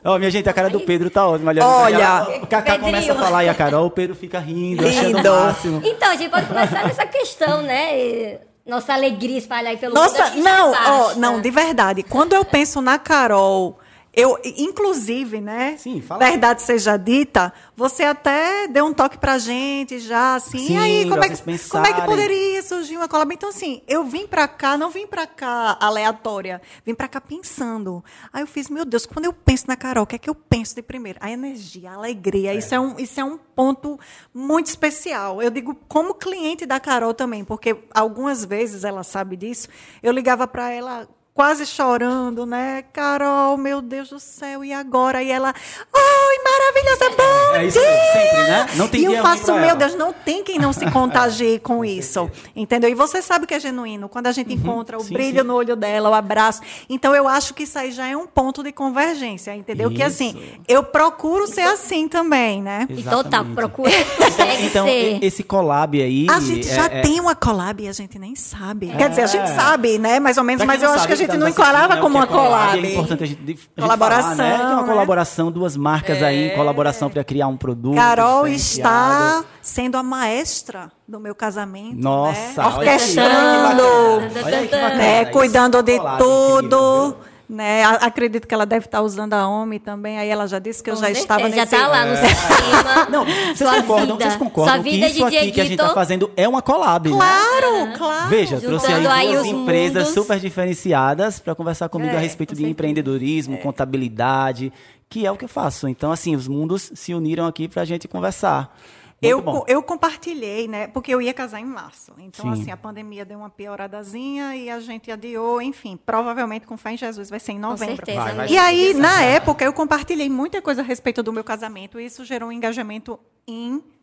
Ó, minha gente, a cara do Pedro tá ótima. Olha, Olha, o Cacá Pedrinho. começa a falar e a Carol, o Pedro fica rindo, achando o Rindo. máximo. Então, a gente pode começar nessa questão, né? E Nossa alegria espalhar aí pelo mundo. Nossa, que já não, ó, não, de verdade. Quando eu penso na Carol, eu, inclusive, né? Sim, fala. Verdade seja dita, você até deu um toque pra gente já, assim. Sim, e aí, como é, que, como é que poderia surgir uma collab? Então, assim, eu vim pra cá, não vim pra cá aleatória, vim pra cá pensando. Aí eu fiz, meu Deus, quando eu penso na Carol, o que é que eu penso de primeiro? A energia, a alegria, Isso, é um, isso é um ponto muito especial. Eu digo como cliente da Carol também, porque algumas vezes ela sabe disso, eu ligava pra ela quase chorando, né? Carol, meu Deus do céu, e agora? E ela, oi, maravilhosa, bom É isso sempre, né? Não tem e eu faço, meu ela. Deus, não tem quem não se contagie *laughs* com isso, entendeu? E você sabe que é genuíno, quando a gente encontra o Uhum. sim, brilho sim. no olho dela, o abraço. Então, eu acho que isso aí já é um ponto de convergência, entendeu? Que assim, Isso. eu procuro ser assim também, né? *laughs* Então tá, Exatamente. procura, consegue Então, ser. e- esse collab aí. A gente já é- é- tem uma collab e a gente nem sabe. Quer dizer, a gente É. sabe, né? Mais ou menos, Pra mas eu não acho que a sabe, gente tá não enquadrava né, como uma é collab. É importante a gente, a gente Colaboração, falar, né? Que é uma né? colaboração, duas marcas aí em colaboração para criar um produto. Carol está sendo a maestra do meu casamento. Nossa, né? olha que- orquestrando, olha que bacana. Olha aí que bacana. né? Cuidando é de tudo. incrível? Né? Acredito que ela deve estar usando a OMI também. Aí ela já disse que eu Com já certeza, estava já nesse... tá lá no sistema. *laughs* Não, vocês Sua concordam, vida. vocês concordam Sua que isso de aqui que a gente está fazendo é uma collab, né? Claro, claro. Veja, trouxe aí Juntando aí duas empresas mundos. super diferenciadas para conversar comigo É, a respeito de empreendedorismo, contabilidade, que é o que eu faço. Então, assim, os mundos se uniram aqui para a gente conversar. Muito Eu, bom. eu compartilhei, né? Porque eu ia casar em março. Então, Sim. assim, a pandemia deu uma pioradazinha e a gente adiou, enfim. Provavelmente, com fé em Jesus, vai ser em novembro. certeza, Vai, vai E aí, na época, eu compartilhei muita coisa a respeito do meu casamento e isso gerou um engajamento incrível.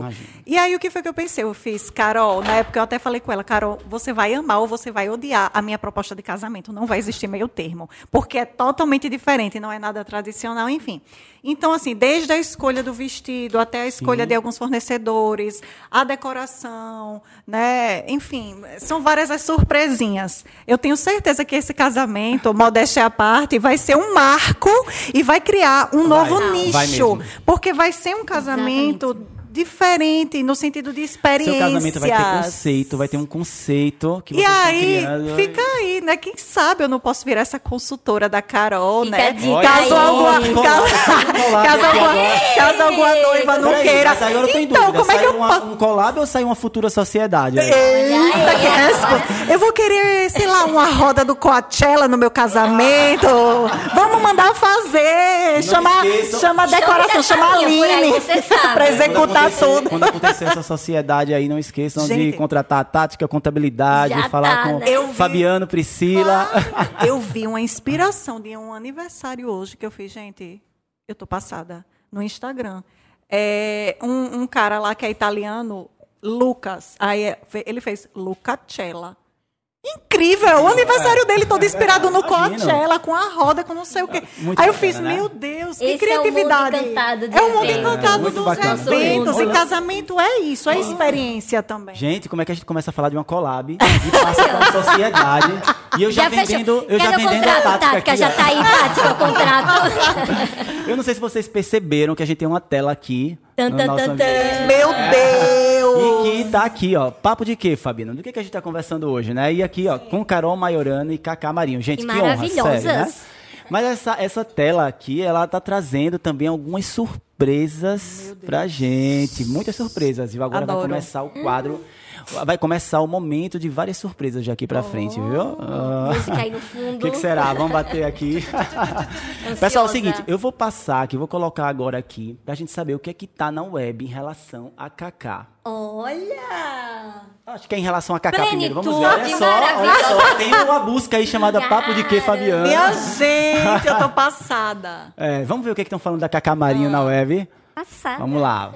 Imagino. E aí, o que foi que eu pensei? Eu fiz, Carol, na época eu até falei com ela, Carol, você vai amar ou você vai odiar a minha proposta de casamento. Não vai existir meio termo. Porque é totalmente diferente, não é nada tradicional, enfim. Então, assim, desde a escolha do vestido até a escolha de alguns fornecedores, a decoração, né? Enfim, são várias as surpresinhas. Eu tenho certeza que esse casamento, modéstia à parte, vai ser um marco e vai criar um novo vai nicho. mesmo. Porque vai ser um casamento diferente no sentido de experiências. Seu casamento vai ter conceito, vai ter um conceito que E vocês estão aí, criando. fica aí, né? Quem sabe eu não posso virar essa consultora da Carol, Fica né? Caso aí. alguma, caso, alguma, caso alguma noiva não Peraí, queira. mas agora eu tô em então, dúvida. como é que eu uma- um collab ou sai uma futura sociedade? Eita, que resposta. Eu vou querer, sei lá, uma roda do Coachella no meu casamento. Vamos mandar fazer. Chama, esqueçam. chama a decoração, chama a Aline você *laughs* pra executar tudo. Quando acontecer essa sociedade aí, não esqueçam de Gente. contratar a tática, contabilidade, Já falar tá, com né? Eu vi- Fabiano, Priscila. *laughs* Eu vi uma inspiração de um aniversário hoje que eu fiz, gente. Eu tô passada no Instagram. É, um, um cara lá que é italiano, Lucas. Aí é- ele fez Lucacella. Incrível! O aniversário dele todo inspirado no. Coachella, com a roda, com não sei o quê. Muito Aí eu bacana, fiz, né? meu Deus, que Esse é o mundo criatividade. encantado de É o mundo eventos. encantado Muito dos bacana. eventos. E casamento é isso, é experiência também. Gente, como é que a gente começa a falar de uma collab e passa para a *laughs* sociedade? E eu já, fechou. vendendo, eu já vendendo a contrato, tática aqui, Já ó. tá aí, Tática, o contrato. *laughs* Eu não sei se vocês perceberam que a gente tem uma tela aqui Tan, no tan, nosso tan, ambiente. tan. Meu Deus! E que tá aqui, ó. Papo de quê, Fabiano? Do que, que a gente tá conversando hoje, né? E aqui, ó, com Carol Maiorano e Cacá Marinho. Gente, Que que, honra, sério, né? Mas essa, essa tela aqui, ela tá trazendo também algumas surpresas pra gente. Muitas surpresas, viu? Agora vai Adoro. começar o quadro. Vai começar o momento de várias surpresas de aqui pra frente, viu? Ah. Música aí no O fundo. que, que será? Vamos bater aqui. *laughs* *laughs* Pessoal, é o seguinte, eu vou passar aqui, vou colocar agora aqui, pra gente saber o que é que tá na web em relação a Kaká. Olha! Acho que é em relação a Cacá primeiro. Vamos ver. Olha só, olha só. Tem uma busca aí chamada Papo de Quê, Cara. Fabiano? Minha gente, eu tô passada. *laughs* É, vamos ver o que estão falando da Cacá Marinho na web. Passada. Vamos lá.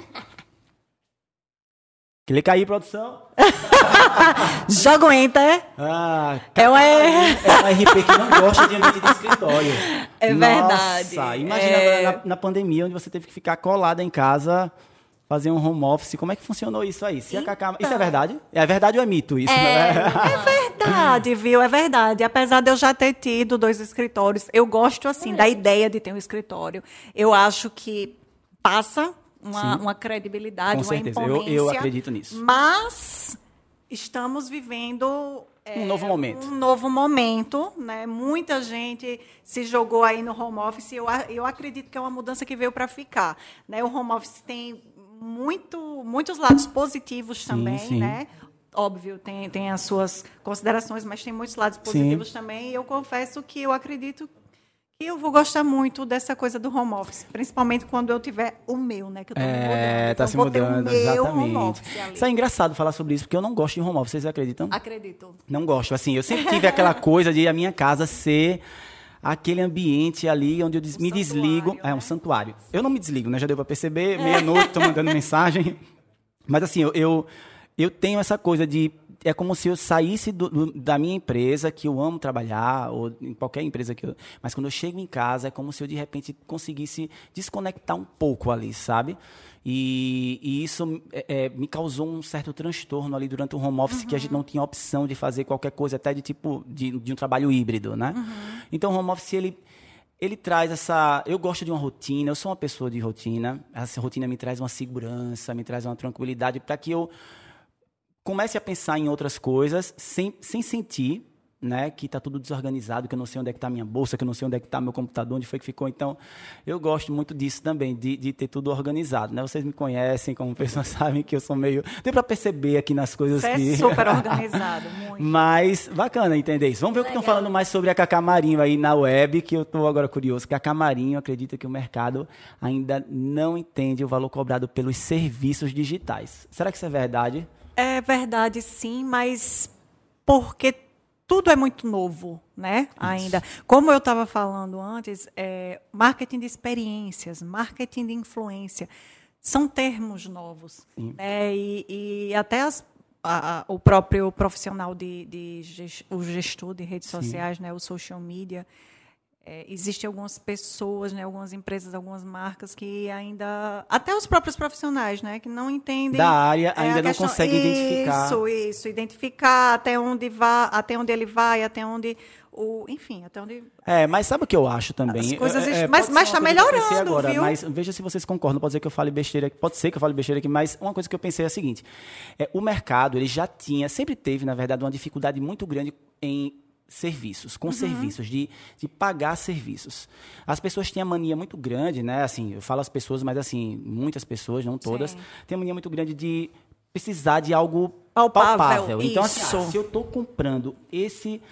Clica aí, produção. *laughs* Joga o enter. Ah, É uma- é um RP que não gosta de ambiente de escritório. É verdade. Nossa, imagina É. na, na pandemia, onde você teve que ficar colada em casa, fazer um home office. Como é que funcionou isso aí? Se a Cacá... Isso é verdade? É verdade ou é mito isso? É. né? É verdade, viu? É verdade. Apesar de eu já ter tido dois escritórios, eu gosto, assim, da ideia de ter um escritório. Eu acho que passa uma, Sim. uma credibilidade, Com uma certeza. Eu- imponência. eu acredito nisso. Mas estamos vivendo... é, Um novo momento. Um novo momento, né? Muita gente se jogou aí no home office. Eu, eu acredito que é uma mudança que veio para ficar. Né? O home office tem muito, muitos lados positivos também, sim. né? Óbvio, tem, tem as suas considerações, mas tem muitos lados positivos também. E eu confesso que eu acredito que eu vou gostar muito dessa coisa do home office, principalmente quando eu tiver o meu, né? Que eu tô me mudando. É, Então, tá se mudando, exatamente. Isso é engraçado falar sobre isso, porque eu não gosto de home office, vocês acreditam? Acredito. Não gosto. Assim, eu sempre tive aquela *laughs* coisa de a minha casa ser aquele ambiente ali onde eu des- me desligo. santuário, É um né? santuário. Eu não me desligo, né? Já deu pra perceber. Meia-noite, tô mandando *laughs* mensagem. Mas assim, eu, eu, eu tenho essa coisa de. É como se eu saísse do- do- da minha empresa, que eu amo trabalhar, ou em qualquer empresa que eu. Mas quando eu chego em casa, é como se eu de repente conseguisse desconectar um pouco ali, sabe? E, e isso é, é, me causou um certo transtorno ali durante o home office, que a gente não tinha opção de fazer qualquer coisa, até de tipo de, de um trabalho híbrido, né? Então o home office ele ele traz essa. Eu gosto de uma rotina, eu sou uma pessoa de rotina. Essa rotina me traz uma segurança, me traz uma tranquilidade para que eu comece a pensar em outras coisas sem, sem sentir né, que está tudo desorganizado, que eu não sei onde é que está minha bolsa, que eu não sei onde é que está meu computador, onde foi que ficou. Então, eu gosto muito disso também, de, de ter tudo organizado. Né? Vocês me conhecem como *laughs* pessoas, sabem que eu sou meio... Deu para perceber aqui nas coisas Você que... é super *laughs* organizado, muito. Mas bacana entender isso. Vamos ver o que estão falando mais sobre a Cacá Marinho aí na web, que eu estou agora curioso. Cacá Marinho acredita que o mercado ainda não entende o valor cobrado pelos serviços digitais. Será que isso é verdade? É verdade, sim, mas porque tudo é muito novo, né? Ainda. Como eu estava falando antes, é, marketing de experiências, marketing de influência, são termos novos. Né? E, e até as- a- o próprio profissional de, de o gestor de redes sociais, né? o social media, é, Existem algumas pessoas, né, algumas empresas, algumas marcas que ainda. Até os próprios profissionais, né? Que não entendem. Da área, é, ainda a não questão- conseguem identificar. Isso, isso. Identificar até onde, vá, até onde ele vai, até onde. O, enfim, até onde. É, mas sabe o que eu acho também? As coisas- É, é, mas- tá pensei melhorando, agora, viu? Mas veja se vocês concordam. Pode ser que eu fale besteira, pode ser que eu fale besteira aqui, mas uma coisa que eu pensei é a seguinte: é, o mercado ele já tinha, sempre teve, na verdade, uma dificuldade muito grande em serviços, Uhum. com serviços, de, de pagar serviços. As pessoas têm a mania muito grande, né? Assim, eu falo as pessoas, mas assim, muitas pessoas, não todas, Sim. têm a mania muito grande de precisar de algo Palpável, palpável. Então, assim, ah, se eu estou comprando esse.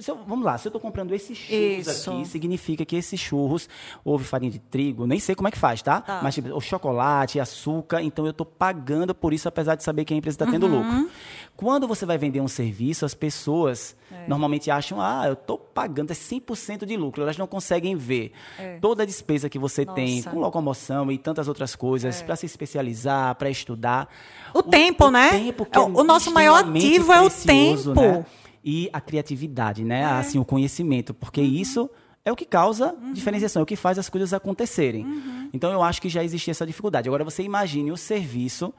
Se eu- vamos lá, se eu estou comprando esses churros Isso. aqui, significa que esses churros houve farinha de trigo, nem sei como é que faz, tá? Tá. Mas tipo, o chocolate, açúcar, então eu estou pagando por isso, apesar de saber que a empresa está tendo Uhum. lucro. Quando você vai vender um serviço, as pessoas É. normalmente acham, ah, eu estou pagando é 100% de lucro. Elas não conseguem ver toda a despesa que você tem É. Nossa. É. com locomoção e tantas outras coisas para se especializar, para estudar. O tempo, né? tempo que É, o nosso maior ativo é o precioso, tempo. É. né? E a criatividade, né? Assim, o conhecimento, porque Uhum. isso é o que causa diferenciação, é o que faz as coisas acontecerem. Uhum. Então eu acho que já existia essa dificuldade. Agora você imagine o serviço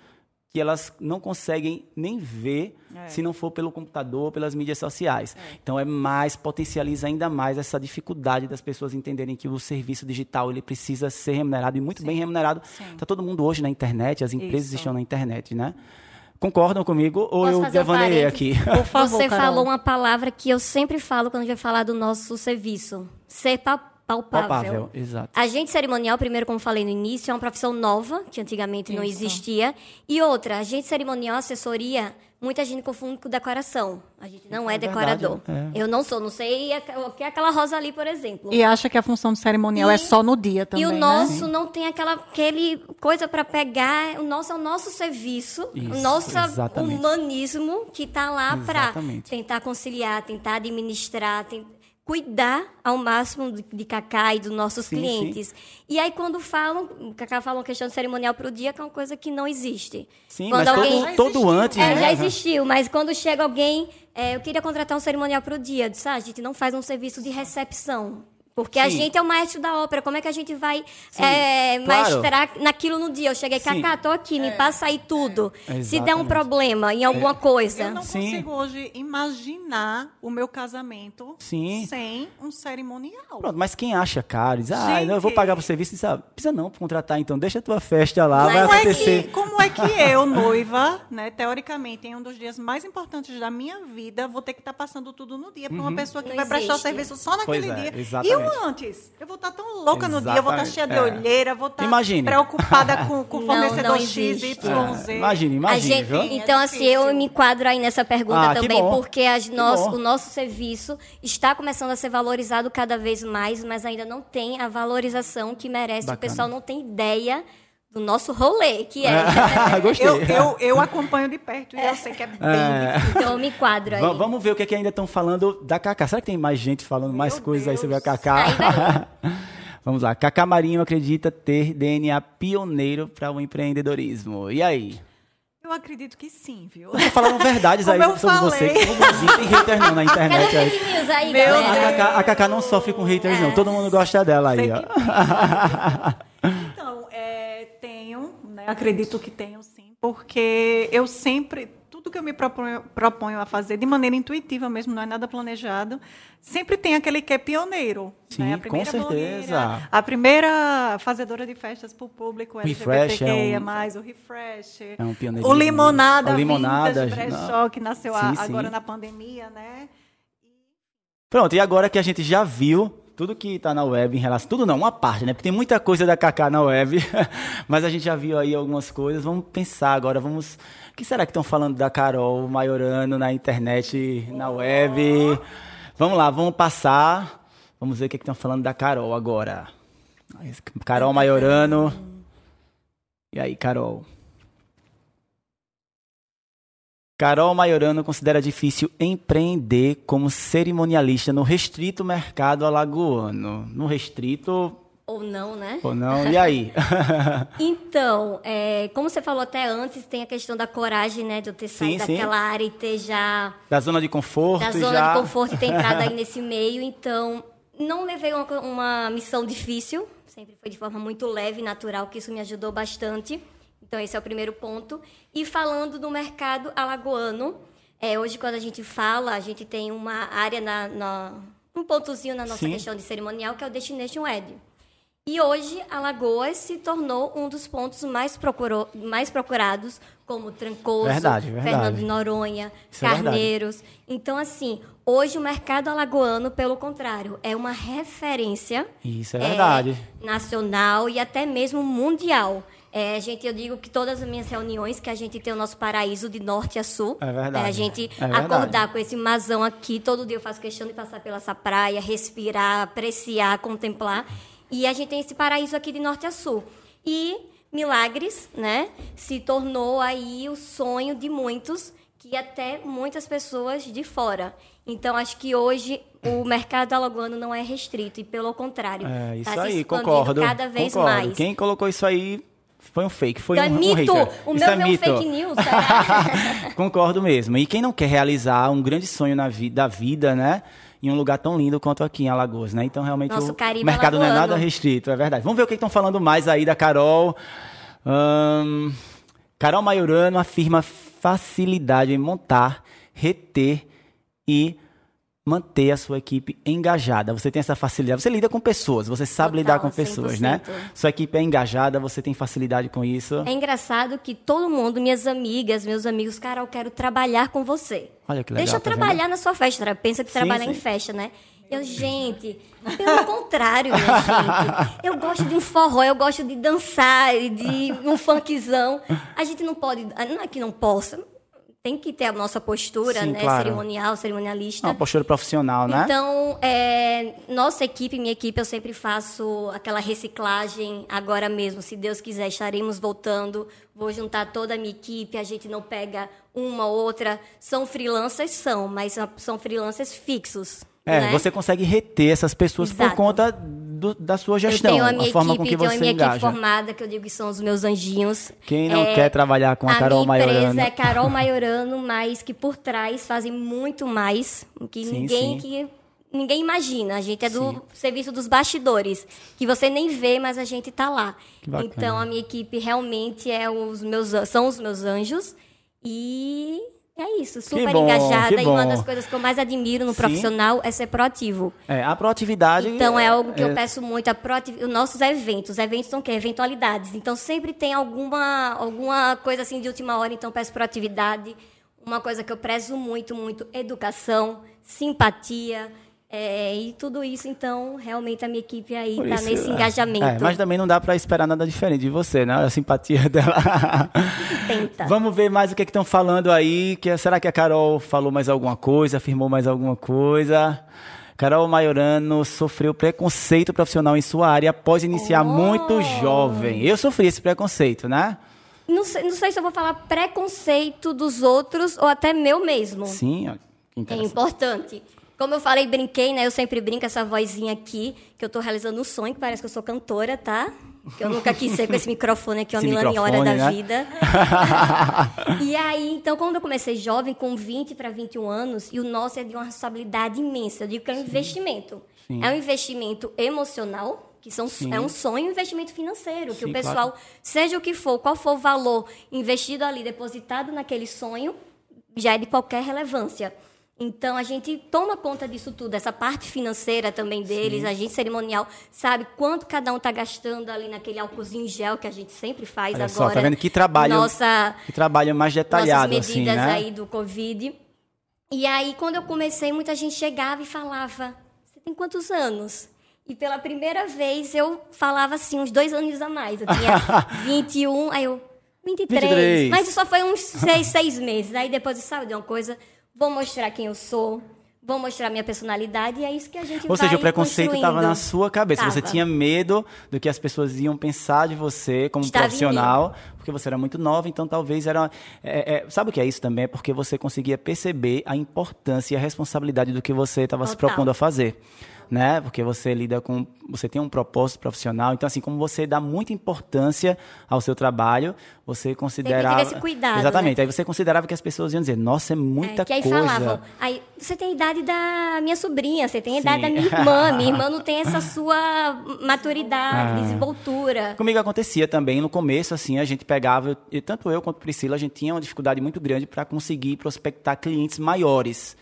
que elas não conseguem nem ver É. se não for pelo computador ou pelas mídias sociais. Então é mais potencializa ainda mais essa dificuldade das pessoas entenderem que o serviço digital ele precisa ser remunerado e muito bem remunerado. Está todo mundo hoje na internet, as empresas Isso. estão na internet, né? Concordam comigo ou Posso eu fazer um aqui? Por favor, Você Carol. falou uma palavra que eu sempre falo quando a gente vai falar do nosso serviço. Ser pa- palpável. Palpável, exato. Agente cerimonial, primeiro, como falei no início, é uma profissão nova, que antigamente não Isso. existia. E outra, agente cerimonial, assessoria, muita gente confunde com decoração. A gente não é, É verdade, decorador. é. Eu não sou, não sei o que é aquela rosa ali, por exemplo. E acha que a função do cerimonial E- é só no dia também. E o né? nosso não tem aquela aquele coisa para pegar. O nosso é o nosso serviço, Isso, o nosso exatamente. humanismo que está lá para tentar conciliar, tentar administrar, tem- cuidar ao máximo de, Cacá e dos nossos Sim, clientes. E aí, quando falam, Cacá fala uma questão de cerimonial para o dia, que é uma coisa que não existe. Sim, quando mas alguém... todo, todo antes, É, né? já existiu, mas quando chega alguém, é, eu queria contratar um cerimonial para o dia, eu disse, ah, a gente não faz um serviço de recepção. Porque a Sim. gente é o maestro da ópera, como é que a gente vai é, claro. maestrar naquilo no dia? Eu cheguei, Sim. Cacá, tô aqui, me passa aí tudo. Se der um problema em alguma coisa. Eu não Sim. consigo hoje imaginar o meu casamento Sim. sem um cerimonial. Pronto, mas quem acha caro, diz, ah, Gente. eu vou pagar pro serviço, diz, ah, precisa não contratar então, deixa a tua festa lá, Mas vai Como é, acontecer. que, como é que eu, noiva, né, teoricamente, em um dos dias mais importantes da minha vida, vou ter que estar passando tudo no dia para uma pessoa que Não vai prestar o existe. serviço só naquele Pois é, dia? exatamente. E eu antes? Eu vou estar tão louca no dia, eu vou estar Exatamente, cheia de é. olheira, vou estar Imagine. preocupada com, com o Não, fornecedor não X. Y, Z. É, imagine, A imagine, gente- então, É assim, eu me enquadro aí nessa pergunta Ah, também, porque nosso- o nosso serviço está começando a ser valorizado cada vez mais, mas ainda não tem a valorização que merece. Bacana. O pessoal não tem ideia do nosso rolê, que é. *laughs* Gostei. Eu, eu, eu acompanho de perto e eu sei que é bem É. difícil. então eu me enquadro aí. Va- Vamos ver o que, é que ainda estão falando da Cacá. Será que tem mais gente falando mais Meu coisas aí sobre a Deus. Cacá? *laughs* Vamos lá. Cacá Marinho acredita ter DNA pioneiro para o empreendedorismo. E aí? Eu acredito que sim, viu? Tô falando verdades *laughs* aí sobre você. falei. que Todo mundo tem haters não na internet. os aí. fake news aí, Meu A? Cacá, a Cacá não sofre com haters, não. Todo mundo gosta dela aí, Sei ó. Então, é, tenho, né, acredito que tenho sim, porque eu sempre, tudo que eu me proponho, proponho a fazer de maneira intuitiva mesmo, não é nada planejado, sempre tem aquele que é pioneiro. Sim, né? a com certeza. blogueira, A primeira fazedora de festas para o público Refresh é LGBTQIA+, um- o Refresh, É um pioneirismo. o Limonada, O Limonada, Vintage. Brechó, que nasceu a- Sim, sim. agora na pandemia, né? Pronto, e agora que a gente já viu tudo que está na web em relação. Tudo não, uma parte, né? Porque tem muita coisa da Kaká na web, *laughs* mas a gente já viu aí algumas coisas. Vamos pensar agora, vamos. O que será que estão falando da Carol Maiorano na internet, na web? Vamos lá, vamos passar. Vamos ver o que estão falando da Carol agora. Carol Maiorano. E aí, Carol? Carol Maiorano considera difícil empreender como cerimonialista no restrito mercado alagoano. No restrito Ou não, né? ou não? E aí? *laughs* Então, é, como você falou até antes, tem a questão da coragem, né? De eu ter saído sim. daquela área e ter já da zona de conforto da zona já. de conforto e ter entrado aí nesse meio. Então, não levei uma, uma missão difícil, sempre foi de forma muito leve e natural, que isso me ajudou bastante. Então, esse é o primeiro ponto. E falando do mercado alagoano, é, hoje, quando a gente fala, a gente tem uma área, na, na- um pontozinho na nossa Sim. questão de cerimonial, que é o Destination Wedding. E hoje, Alagoas se tornou um dos pontos mais, procurou, mais procurados, como Trancoso, Verdade, verdade. Fernando de Noronha, Isso é. Carneiros. então, assim, hoje o mercado alagoano, pelo contrário, é uma referência Isso é verdade. nacional e até mesmo mundial. É, gente, eu digo que todas as minhas reuniões, que a gente tem o nosso paraíso de norte a sul. É verdade. a gente É verdade. acordar com esse mazão aqui, todo dia eu faço questão de passar pela essa praia, respirar, apreciar, contemplar. E a gente tem esse paraíso aqui de norte a sul. E Milagres, né, se tornou aí o sonho de muitos, que até muitas pessoas de fora. Então, acho que hoje o *coughs* mercado alagoano não é restrito, e pelo contrário, É, isso tá aí, concordo. cada vez concordo. mais. Quem colocou isso aí foi um fake, foi Então é um, um mito! hater. O Isso meu é é um mito. fake news, será? *laughs* Concordo mesmo. E quem não quer realizar um grande sonho na vi da vida, né? Em um lugar tão lindo quanto aqui em Alagoas, né? Então, realmente, Nosso o mercado não é alagoano. nada restrito, é verdade. Vamos ver o que estão falando mais aí da Carol. Carol Maiorano afirma facilidade em montar, reter e manter a sua equipe engajada. Você tem essa facilidade. Você lida com pessoas, você sabe Total, lidar com pessoas, né? 100%. Sua equipe é engajada, você tem facilidade com isso. É engraçado que todo mundo, minhas amigas, meus amigos, cara, eu quero trabalhar com você. Olha que legal, Deixa eu tá vendo? trabalhar na sua festa. né? Pensa que Sim, trabalhar sim. em festa, né? Eu, gente, pelo *laughs* contrário, minha gente. Eu gosto de um forró, eu gosto de dançar, e de um funkzão. A gente não pode, não é que não possa, tem que ter a nossa postura, Sim, né? claro. Cerimonial, cerimonialista. Uma postura profissional, né? Então, é, nossa equipe, minha equipe, eu sempre faço aquela reciclagem agora mesmo. Se Deus quiser, estaremos voltando. Vou juntar toda a minha equipe, a gente não pega uma ou outra. São freelancers, são, mas são freelancers fixos. É, né? você consegue reter essas pessoas por Exato. conta do- da sua gestão, eu tenho a minha forma equipe, com que tenho você a minha engaja. equipe formada, que eu digo que são os meus anjinhos. Quem não É, quer trabalhar com a Carol minha empresa Maiorano? é Carol Maiorano, mas que por trás fazem muito mais que Sim, ninguém sim. que ninguém imagina. A gente é do Sim. serviço dos bastidores, que você nem vê, mas a gente tá lá. Então a minha equipe realmente é os meus são os meus anjos e é isso, super bom, engajada e uma das coisas que eu mais admiro no Sim. profissional é ser proativo. É, a proatividade. Então é algo que é- eu peço muito, a proativ... os nossos eventos. Os eventos são o quê? Eventualidades. Então sempre tem alguma, alguma coisa assim de última hora, então peço proatividade. Uma coisa que eu prezo muito, muito, educação, simpatia. É, e tudo isso, então, realmente a minha equipe aí está nesse é. engajamento. É, mas também não dá pra esperar nada diferente de você, né? A simpatia *laughs* dela. Tenta. Vamos ver mais o que estão falando aí. Que, será que a Carol falou mais alguma coisa, afirmou mais alguma coisa? Carol Maiorano sofreu preconceito profissional em sua área após iniciar Oh. muito jovem. Eu sofri esse preconceito, né? Não sei, não sei se eu vou falar preconceito dos outros ou até meu mesmo. Sim, É importante. Como eu falei, brinquei, né? Eu sempre brinco essa vozinha aqui, que eu tô realizando um sonho, que parece que eu sou cantora, tá? Que eu nunca quis ser com esse *laughs* microfone aqui, uma milaniora da né? vida. *laughs* e aí, então, quando eu comecei jovem, com 20 para 21 anos, e o nosso é de uma responsabilidade imensa. Eu digo que é um investimento. Sim. É um investimento emocional, que são, Sim. é um sonho um investimento financeiro. Que Sim, o pessoal, claro. seja o que for, qual for o valor investido ali, depositado naquele sonho, já é de qualquer relevância. Então, a gente toma conta disso tudo, essa parte financeira também deles, a gente cerimonial sabe quanto cada um está gastando ali naquele álcoolzinho gel que a gente sempre faz Olha agora. só, tá vendo que trabalho, Nossa, que trabalho mais detalhado, nossas assim, medidas né? aí do Covid. E aí, quando eu comecei, muita gente chegava e falava: Você tem quantos anos? E pela primeira vez eu falava assim, uns dois anos a mais. Eu tinha *laughs* 21, aí eu. 23. 23. Mas só foi uns seis, seis meses. Aí depois, sabe de uma coisa? Vou mostrar quem eu sou, vou mostrar minha personalidade, e é isso que a gente Ou seja, o preconceito estava na sua cabeça. Você Tava. tinha medo do que as pessoas iam pensar de você como Estava profissional, porque você era muito nova, então talvez era. é, é, sabe o que é isso também? É porque você conseguia perceber a importância e a responsabilidade do que você estava se propondo a fazer. Né? Porque você lida com. Você tem um propósito profissional. Então, assim, como você dá muita importância ao seu trabalho, você considerava. esse cuidado, Exatamente. né? Aí você considerava que as pessoas iam dizer, nossa, é muita É, que aí coisa. falavam, aí, você tem a idade da minha sobrinha, você tem a idade da minha irmã, minha *laughs* irmã não tem essa sua maturidade, Ah. desenvoltura. Comigo acontecia também no começo, assim, a gente pegava, e tanto eu quanto Priscila, a gente tinha uma dificuldade muito grande para conseguir prospectar clientes maiores.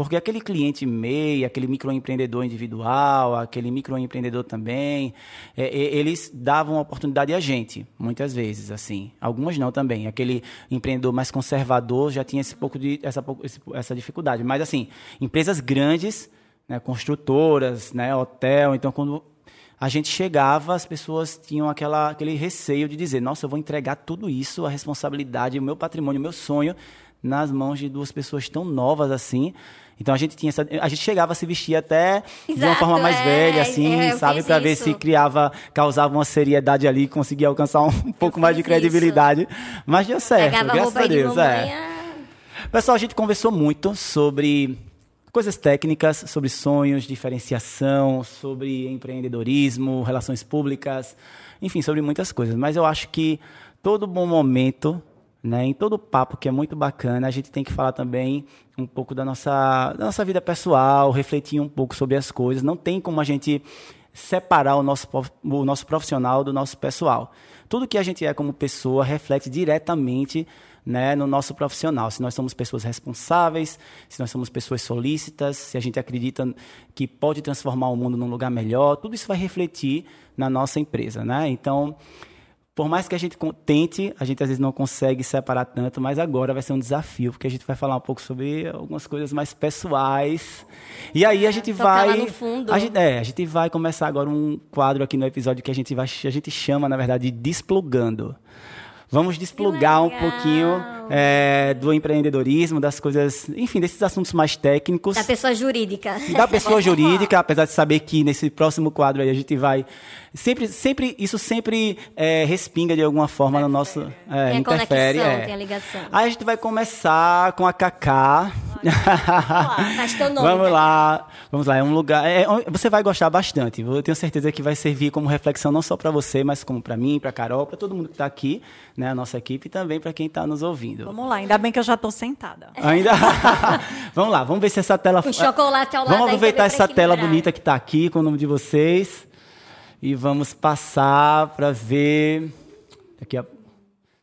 Porque aquele cliente MEI, aquele microempreendedor individual, aquele microempreendedor também, é, é, eles davam oportunidade a gente, muitas vezes, assim. Algumas não também. Aquele empreendedor mais conservador já tinha esse pouco de, essa, essa dificuldade. Mas, assim, empresas grandes, né, construtoras, né, hotel, então quando a gente chegava, as pessoas tinham aquela, aquele receio de dizer: nossa, eu vou entregar tudo isso, a responsabilidade, o meu patrimônio, o meu sonho, nas mãos de duas pessoas tão novas assim. Então a gente tinha essa, a gente chegava a se vestir até de uma Exato, forma mais é, velha, assim, é, sabe, para ver isso. se criava, causava uma seriedade ali, conseguia alcançar um, pouco mais de credibilidade. Mas deu certo, Pegava graças a de Deus. mamãe, é. ah, Pessoal, a gente conversou muito sobre coisas técnicas, sobre sonhos, diferenciação, sobre empreendedorismo, relações públicas, enfim, sobre muitas coisas. Mas eu acho que todo bom momento, né, em todo papo que é muito bacana, a gente tem que falar também um pouco da nossa, da nossa vida pessoal, refletir um pouco sobre as coisas. Não tem como a gente separar o nosso, o nosso profissional do nosso pessoal. Tudo que a gente é como pessoa reflete diretamente né, no nosso profissional. Se nós somos pessoas responsáveis, se nós somos pessoas solícitas, se a gente acredita que pode transformar o mundo num lugar melhor, tudo isso vai refletir na nossa empresa. Né? Então, por mais que a gente tente, a gente às vezes não consegue separar tanto, mas agora vai ser um desafio, porque a gente vai falar um pouco sobre algumas coisas mais pessoais. E aí a gente tocar lá vai. no fundo. A gente, é, a gente vai começar agora um quadro aqui no episódio que a gente vai, a gente chama, na verdade, de Desplugando. Vamos desplugar um pouquinho é, do empreendedorismo, das coisas, enfim, desses assuntos mais técnicos da pessoa jurídica. da pessoa *laughs* jurídica, apesar de saber que nesse próximo quadro aí a gente vai sempre, sempre isso sempre é, respinga de alguma forma no nosso é, Tem a interfere. conexão, é. tem a ligação. Aí a gente vai começar com a nome. Vamos né? lá, vamos lá. É um lugar. é, você vai gostar bastante. Eu tenho certeza que vai servir como reflexão não só para você, mas como para mim, para Carol, para todo mundo que está aqui, né, a nossa equipe, e também para quem está nos ouvindo. Vamos lá, ainda bem que eu já tô sentada. *laughs* Ainda. *laughs* vamos lá, vamos ver se essa tela. Com chocolate ao lado Vamos aproveitar essa tela bonita que está aqui com o nome de vocês e vamos passar para ver. Aqui a...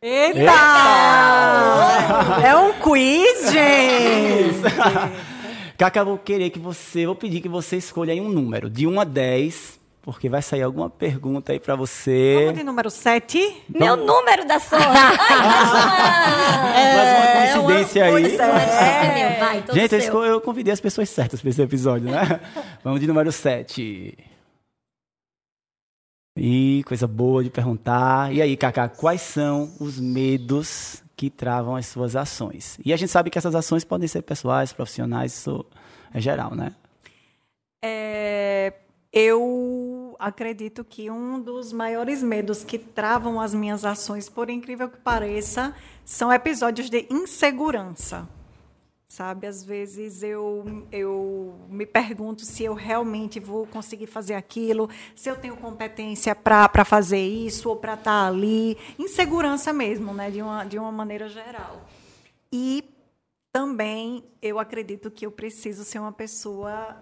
Eita! É um quiz, *laughs* gente! Cacá, eu vou querer que você, vou pedir que você escolha aí um número, de 1 a 10, porque vai sair alguma pergunta aí para você. Vamos de número 7? Meu número da sorte. *laughs* Ai, Mais uma coincidência aí. pois é. é meu, vai, todo Gente, eu, seu. eu convidei as pessoas certas para esse episódio, né? *laughs* Vamos de número 7. E coisa boa de perguntar. E aí, Cacá, quais são os medos que travam as suas ações? E a gente sabe que essas ações podem ser pessoais, profissionais, isso é geral, né? É, eu acredito que um dos maiores medos que travam as minhas ações, por incrível que pareça, são episódios de insegurança. Sabe, às vezes eu, eu me pergunto se eu realmente vou conseguir fazer aquilo, se eu tenho competência para fazer isso ou para estar ali. Insegurança mesmo, né, de, uma, de uma maneira geral. E também eu acredito que eu preciso ser uma pessoa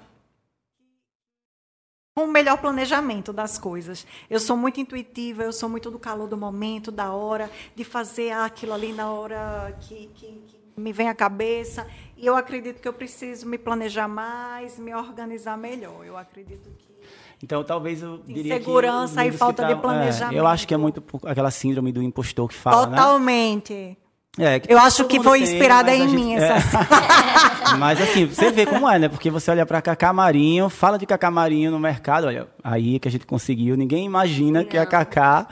com o melhor planejamento das coisas. Eu sou muito intuitiva, eu sou muito do calor do momento, da hora, de fazer aquilo ali na hora que, que, que me vem à cabeça. E eu acredito que eu preciso me planejar mais, me organizar melhor. Eu acredito que. Então, talvez eu diria Insegurança que... e falta de travam- é, planejamento. eu acho que é muito aquela síndrome do impostor que fala, né? É, Eu acho que foi inspirada em gente- mim é. essa *laughs* Mas assim, você vê como é, né? Porque você olha para Cacá Marinho, fala de Cacá Marinho no mercado, olha, aí que a gente conseguiu, ninguém imagina que a Cacá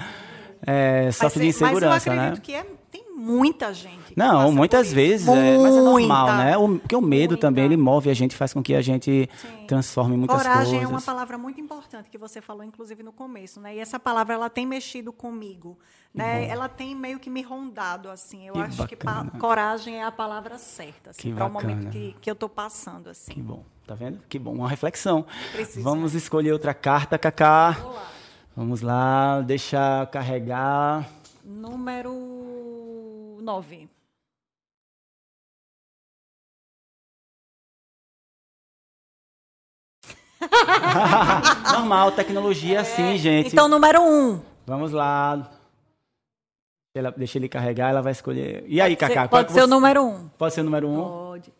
é, sofre de insegurança, mas eu né? acredito que é, tem muita gente. Que Não, muitas vezes, é, mas é normal, Muita. né? O, porque o medo Muita. também, ele move a gente, faz com que a gente Sim. transforme muitas Coragem coisas. é uma palavra muito importante que você falou, inclusive no começo, né? E essa palavra ela tem mexido comigo, né? Ela tem meio que me rondado assim. Eu Que acho que bacana. coragem é a palavra certa, Que assim, para o momento que, que eu estou passando, assim. Que bom, tá vendo? Que bom, uma reflexão. Precisa. Vamos escolher outra carta, Cacá. Vamos lá, deixa carregar. Número 9. *laughs* Normal, tecnologia é assim, gente. Então, número 1. Vamos lá. Ela, deixa ele carregar, ela vai escolher. E aí, Cacá? qual é Pode ser o você- número 1. Pode ser o número um? Pode.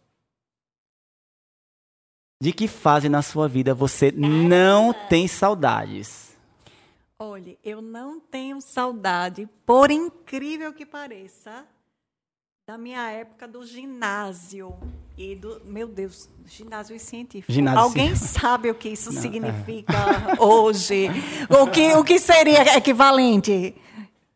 De que fase na sua vida você não tem saudades? Olha, eu não tenho saudade, por incrível que pareça, da minha época do ginásio e do, meu Deus, ginásio científico. Ginásio Alguém científico. sabe o que isso Não, é. significa hoje? O que, o que seria equivalente?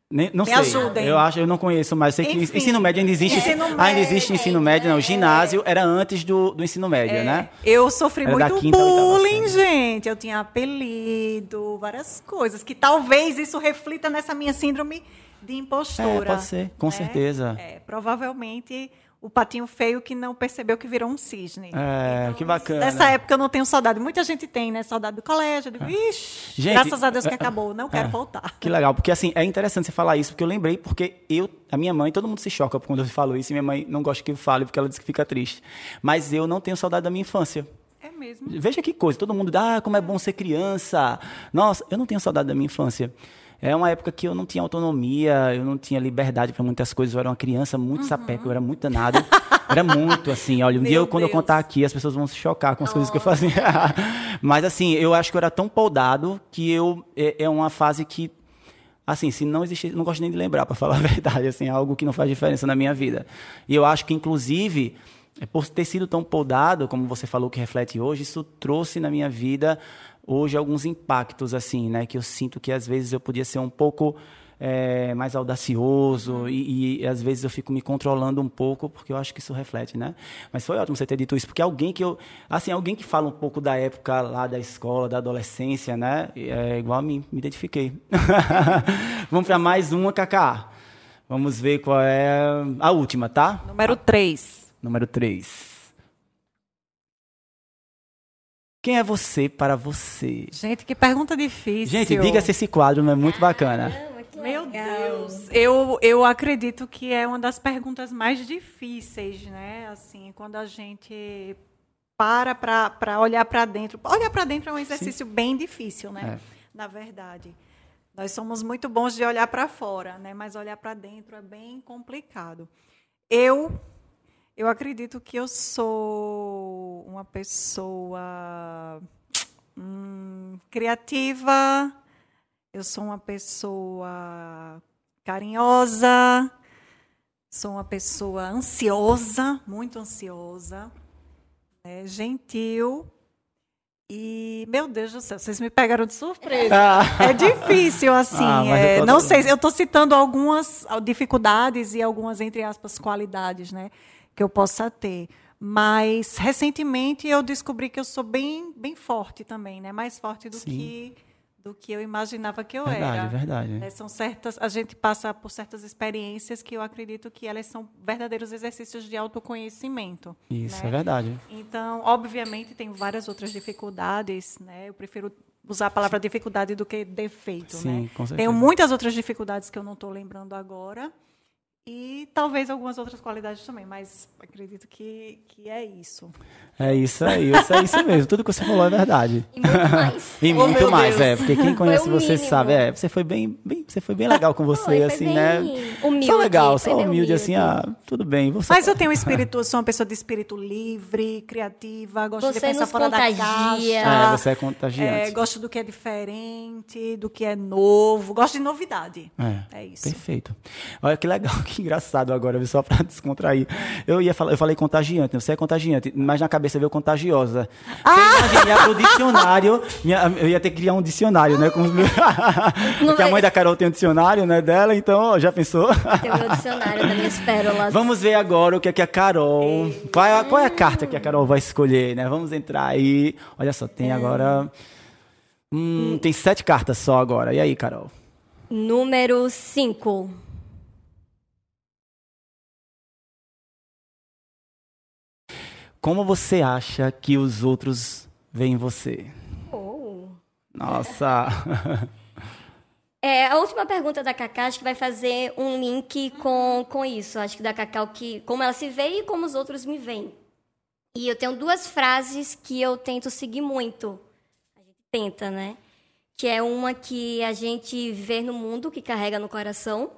Nem- não Me sei. ajudem. Eu acho, eu não conheço, mas sei que Enfim. ensino médio ainda existe. Ensino ainda existe ensino médio, não. Ginásio era antes do, do ensino médio, né? Eu sofri Era muito bullying, gente. Eu tinha apelido, várias coisas. Que talvez isso reflita nessa minha síndrome de impostora. É, pode ser, com né? certeza. É, provavelmente o patinho feio que não percebeu que virou um cisne. É, que bacana. Dessa época eu não tenho saudade. Muita gente tem, né? Saudade do colégio. Eu digo, ixi, Gente, graças a Deus que é, acabou. Não quero é. voltar. Que legal, porque assim, é interessante você falar isso, porque eu lembrei, porque eu, a minha mãe, todo mundo se choca quando eu falo isso, e minha mãe não gosta que eu fale, porque ela diz que fica triste. Mas eu não tenho saudade da minha infância. É mesmo. Veja que coisa, todo mundo ah, como é bom ser criança. Nossa, eu não tenho saudade da minha infância. É uma época que eu não tinha autonomia, eu não tinha liberdade para muitas coisas, eu era uma criança muito sapeca, eu era muito danado. *laughs* Era muito assim, olha, um Meu dia eu, quando eu contar aqui, as pessoas vão se chocar com as coisas que eu fazia. *laughs* Mas assim, eu acho que eu era tão poldado que eu é, é uma fase que assim, se não existir, não gosto nem de lembrar, para *laughs* falar a verdade, assim, é algo que não faz diferença na minha vida. E eu acho que, inclusive, é, por ter sido tão podado, como você falou que reflete hoje, isso trouxe na minha vida hoje alguns impactos, assim, né, que eu sinto que às vezes eu podia ser um pouco é, mais audacioso e, e às vezes eu fico me controlando um pouco porque eu acho que isso reflete, né? Mas foi ótimo você ter dito isso porque alguém que eu, assim, alguém que fala um pouco da época lá da escola, da adolescência, né? É igual a mim, me identifiquei. *laughs* Vamos para mais uma, Kaká. Vamos ver qual é a última, tá? Número 3. Número 3. Quem é você para você? Gente, que pergunta difícil. Gente, diga se esse quadro não é muito bacana. Caramba, que Meu. Deus, eu, eu acredito que é uma das perguntas mais difíceis, né? Assim, quando a gente para para olhar para dentro. Olhar para dentro é um exercício bem difícil, né? Na verdade. Nós somos muito bons de olhar para fora, né? Mas olhar para dentro é bem complicado. Eu eu acredito que eu sou uma pessoa hum, criativa, eu sou uma pessoa carinhosa, sou uma pessoa ansiosa, muito ansiosa, né, gentil. E, meu Deus do céu, vocês me pegaram de surpresa. Ah. É difícil, assim. Ah, é, não sei, eu estou citando algumas ah, dificuldades e algumas, entre aspas, qualidades, né? Que eu possa ter. Mas, recentemente, eu descobri que eu sou bem, bem forte também, né? Mais forte do Sim. que, do que eu imaginava que eu Verdade, era. verdade. né? São certas, a gente passa por certas experiências que eu acredito que elas são verdadeiros exercícios de autoconhecimento. Isso, né? é verdade. Então, obviamente, tem várias outras dificuldades, né? Eu prefiro usar a palavra dificuldade do que defeito, Sim, né? com certeza. Tenho muitas outras dificuldades que eu não estou lembrando agora. E talvez algumas outras qualidades também, mas acredito que, que é isso. É isso aí, isso é isso mesmo. Tudo que você falou é verdade. E muito *laughs* mais. E Oh, muito meu mais, Deus. é. Porque quem conhece você mínimo. sabe, é. Você foi bem, bem, você foi bem legal com você, Foi, foi assim, bem né? humilde, Só legal, foi só bem humilde, assim, ah, tudo bem. Você Mas eu tenho um espírito, sou uma pessoa de espírito livre, criativa, gosto de Você pensar nos fora da contagia. caixa. É, você é contagiante. É, gosto do que é diferente, do que é novo, gosto de novidade. É, É isso. Perfeito. Olha que legal, que engraçado agora, só para *laughs* descontrair. Eu ia falar, eu falei contagiante, né? você é contagiante, mas na cabeça veio contagiosa. Ah! Você imagina, pro dicionário, minha- eu ia ter que criar um dicionário, né? Com os meus- *laughs* Porque a mãe da Carol tem um dicionário, né, dela, então, ó, já pensou? Tem o meu dicionário das minhas pérolas. Vamos ver agora o que é que a Carol. Qual é, qual é a carta que a Carol vai escolher, né? Vamos entrar aí. Olha só, tem agora. Hum, tem sete cartas só agora. E aí, Carol? Número 5. Como você acha que os outros veem você? Oh. Nossa. É, a última pergunta da Cacá, acho que vai fazer um link com, com isso. Acho que da Cacau, que, como ela se vê e como os outros me veem. E eu tenho duas frases que eu tento seguir muito. A gente tenta, né? Que é uma que a gente vê no mundo, que carrega no coração.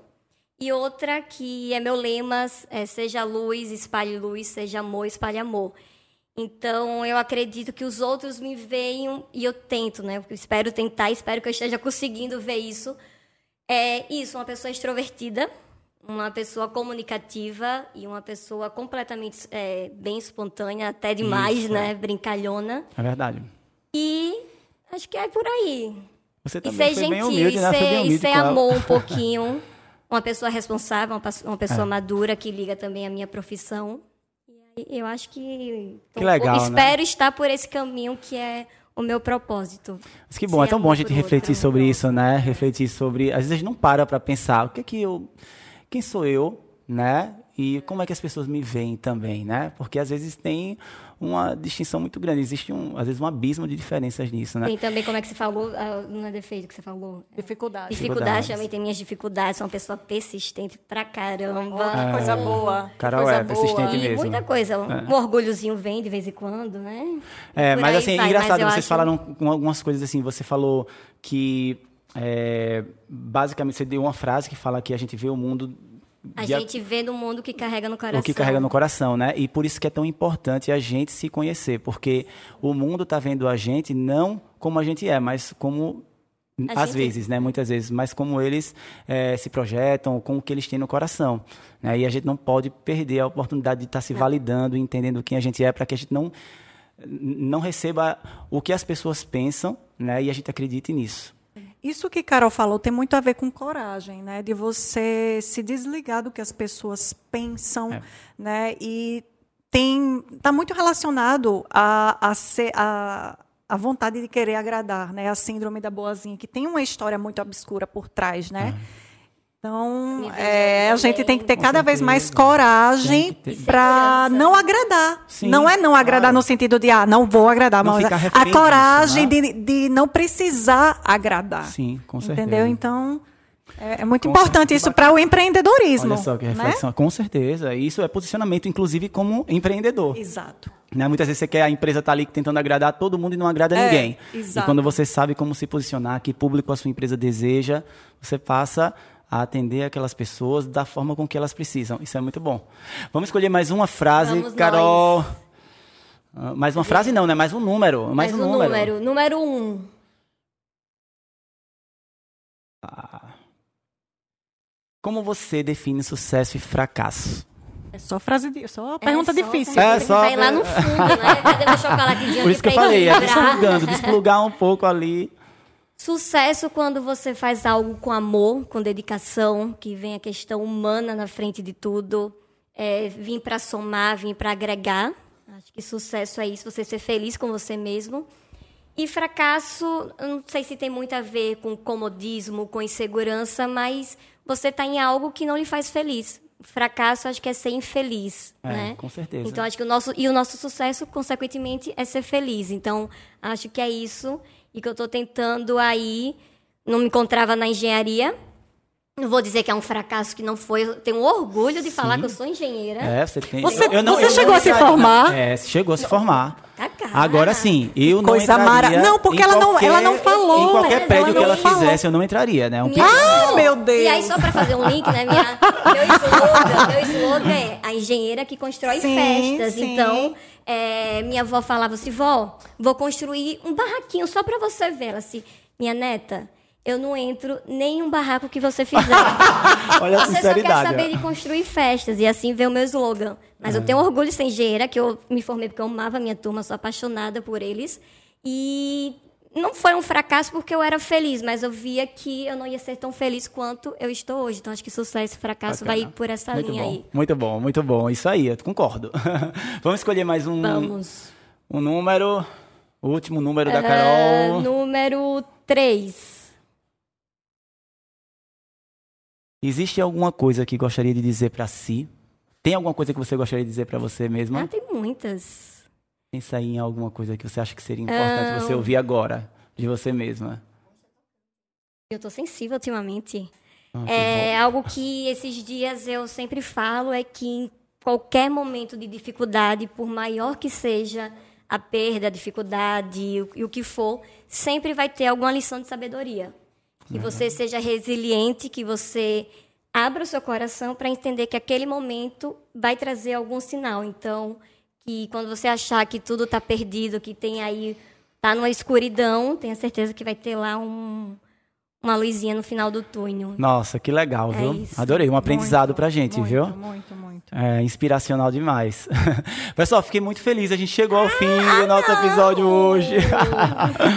E outra que é meu lema, é seja luz, espalhe luz, seja amor, espalhe amor. Então, eu acredito que os outros me veem e eu tento, né? Eu espero tentar, espero que eu esteja conseguindo ver isso. É isso, uma pessoa extrovertida, uma pessoa comunicativa e uma pessoa completamente é, bem espontânea, até demais, Isso, né? é. Brincalhona. É verdade. E acho que é por aí. Você E também ser foi bem gentil, humilde, e né? Bem ser, e humilde ser com ela. amor um pouquinho. *laughs* Uma pessoa responsável, uma, pessoa É. madura que liga também à minha profissão. E aí eu acho que. Que legal, né? Espero estar por esse caminho que é o meu propósito. Mas que bom, é tão bom a gente refletir outro, sobre isso, né? Refletir sobre. Às vezes a gente não para para pensar o que é que eu. Quem sou eu, né? E como é que as pessoas me veem também, né? Porque às vezes tem uma distinção muito grande. Existe, um, às vezes, um abismo de diferenças nisso, né? Tem também, como é que você falou, ah, não é defeito que você falou. Dificuldade. Dificuldade, Dificuldades. também tem minhas dificuldades, sou uma pessoa persistente pra caramba. Olha, coisa boa. Carol coisa é persistente E mesmo. muita coisa, um orgulhozinho vem de vez em quando, né? É, Por mas assim, vai, engraçado, mas vocês acho- falaram com algumas coisas assim, você falou que é, basicamente você deu uma frase que fala que a gente vê o mundo A de a- gente vê no mundo que carrega no coração. o que carrega no coração, né? E por isso que é tão importante a gente se conhecer, porque o mundo está vendo a gente não como a gente é, mas como A às gente- vezes, né? Muitas vezes, mas como eles eh, se projetam, com o que eles têm no coração, né? E a gente não pode perder a oportunidade de estar se validando, entendendo quem a gente é, para que a gente não não receba o que as pessoas pensam, né? E a gente acredite nisso. Isso que Carol falou tem muito a ver com coragem, né? De você se desligar do que as pessoas pensam, É. né? E tem está muito relacionado a, a, ser, a, a vontade de querer agradar, né? A síndrome da boazinha, que tem uma história muito obscura por trás, né? Então, é, a gente tem que ter cada vez mais coragem para não agradar. Sim, não é não agradar claro. no sentido de, ah, não vou agradar, Não mas a coragem disso, de, de não precisar agradar. Sim, com certeza. Entendeu? Então, é, é muito Com importante certeza. isso para o empreendedorismo. Olha só que né? reflexão. Com certeza. Isso é posicionamento, inclusive, como empreendedor. Exato. Né? Muitas vezes você quer a empresa tá ali tentando agradar todo mundo e não agrada É, ninguém. exato. E quando você sabe como se posicionar, que público a sua empresa deseja, você passa a atender aquelas pessoas da forma com que elas precisam. Isso é muito bom. Vamos escolher mais uma frase, Vamos Carol. Ah, Mais uma frase não, né? Mais um número. Mais Mas um o número. número. Número um. Como você define sucesso e fracasso? É só frase, de, só pergunta É só difícil. pergunta É só- Vai lá no fundo, né? Cadê meu *laughs* chocolatezinho Por isso que eu falei, é desplugando, desplugar um pouco ali. Sucesso quando você faz algo com amor, com dedicação, que vem a questão humana na frente de tudo. É, vim para somar, vim para agregar. Acho que sucesso é isso, você ser feliz com você mesmo. E fracasso, não sei se tem muito a ver com comodismo, com insegurança, mas você está em algo que não lhe faz feliz. Fracasso, acho que é ser infeliz, É, né? com certeza. Então, acho que o nosso e o nosso sucesso, consequentemente, é ser feliz. Então, acho que é isso e que eu estou tentando aí. Não me encontrava na engenharia. Não vou dizer que é um fracasso que não foi. Eu tenho orgulho de falar Sim. que eu sou engenheira. É, você tem. Você- eu não- você eu não chegou a se formar? É, chegou a se formar. Tá cara. Agora sim, eu não Coisa entraria. mara- Não, porque ela não- qualquer- ela não falou. Em qualquer prédio que não ela falou. fizesse, eu não entraria, né? Um Ah, meu Deus! E aí, só para fazer um link, né? Minha, meu slogan, meu slogan é a engenheira que constrói Sim, festas. sim. Então, é, minha avó falava assim, vó, vou construir um barraquinho só para você ver. Ela assim, minha neta, eu não entro nem um barraco que você fizer. *laughs* Olha a Você só quer sinceridade. saber ó. de construir festas. E assim veio o meu slogan. Mas eu tenho orgulho ser engenheira, que eu me formei porque eu amava a minha turma, sou apaixonada por eles. E não foi um fracasso porque eu era feliz, mas eu via que eu não ia ser tão feliz quanto eu estou hoje. Então acho que sucesso e fracasso Bacana. vai por essa muito linha bom, aí. Muito bom, muito bom. Isso aí, eu concordo. *laughs* Vamos escolher mais um, Vamos. um número. O último número da Ah, Carol. número 3. Existe alguma coisa que gostaria de dizer pra si? Tem alguma coisa que você gostaria de dizer pra você mesma? Ah, tem muitas. Pensa aí em alguma coisa que você acha que seria importante Ah, você ouvir agora de você mesma. Eu tô sensível ultimamente. Ah, É algo que esses dias eu sempre falo é que em qualquer momento de dificuldade, por maior que seja a perda, a dificuldade e o- o que for, sempre vai ter alguma lição de sabedoria. Que você seja resiliente, que você abra o seu coração para entender que aquele momento vai trazer algum sinal. Então, que quando você achar que tudo está perdido, que tem aí tá numa escuridão, tenha certeza que vai ter lá um, uma luzinha no final do túnel. Nossa, que legal, É viu? isso. Adorei, um aprendizado pra gente, muito, viu? Muito, muito. É inspiracional demais. *laughs* Pessoal, fiquei muito feliz. A gente chegou ao fim do nosso episódio hoje.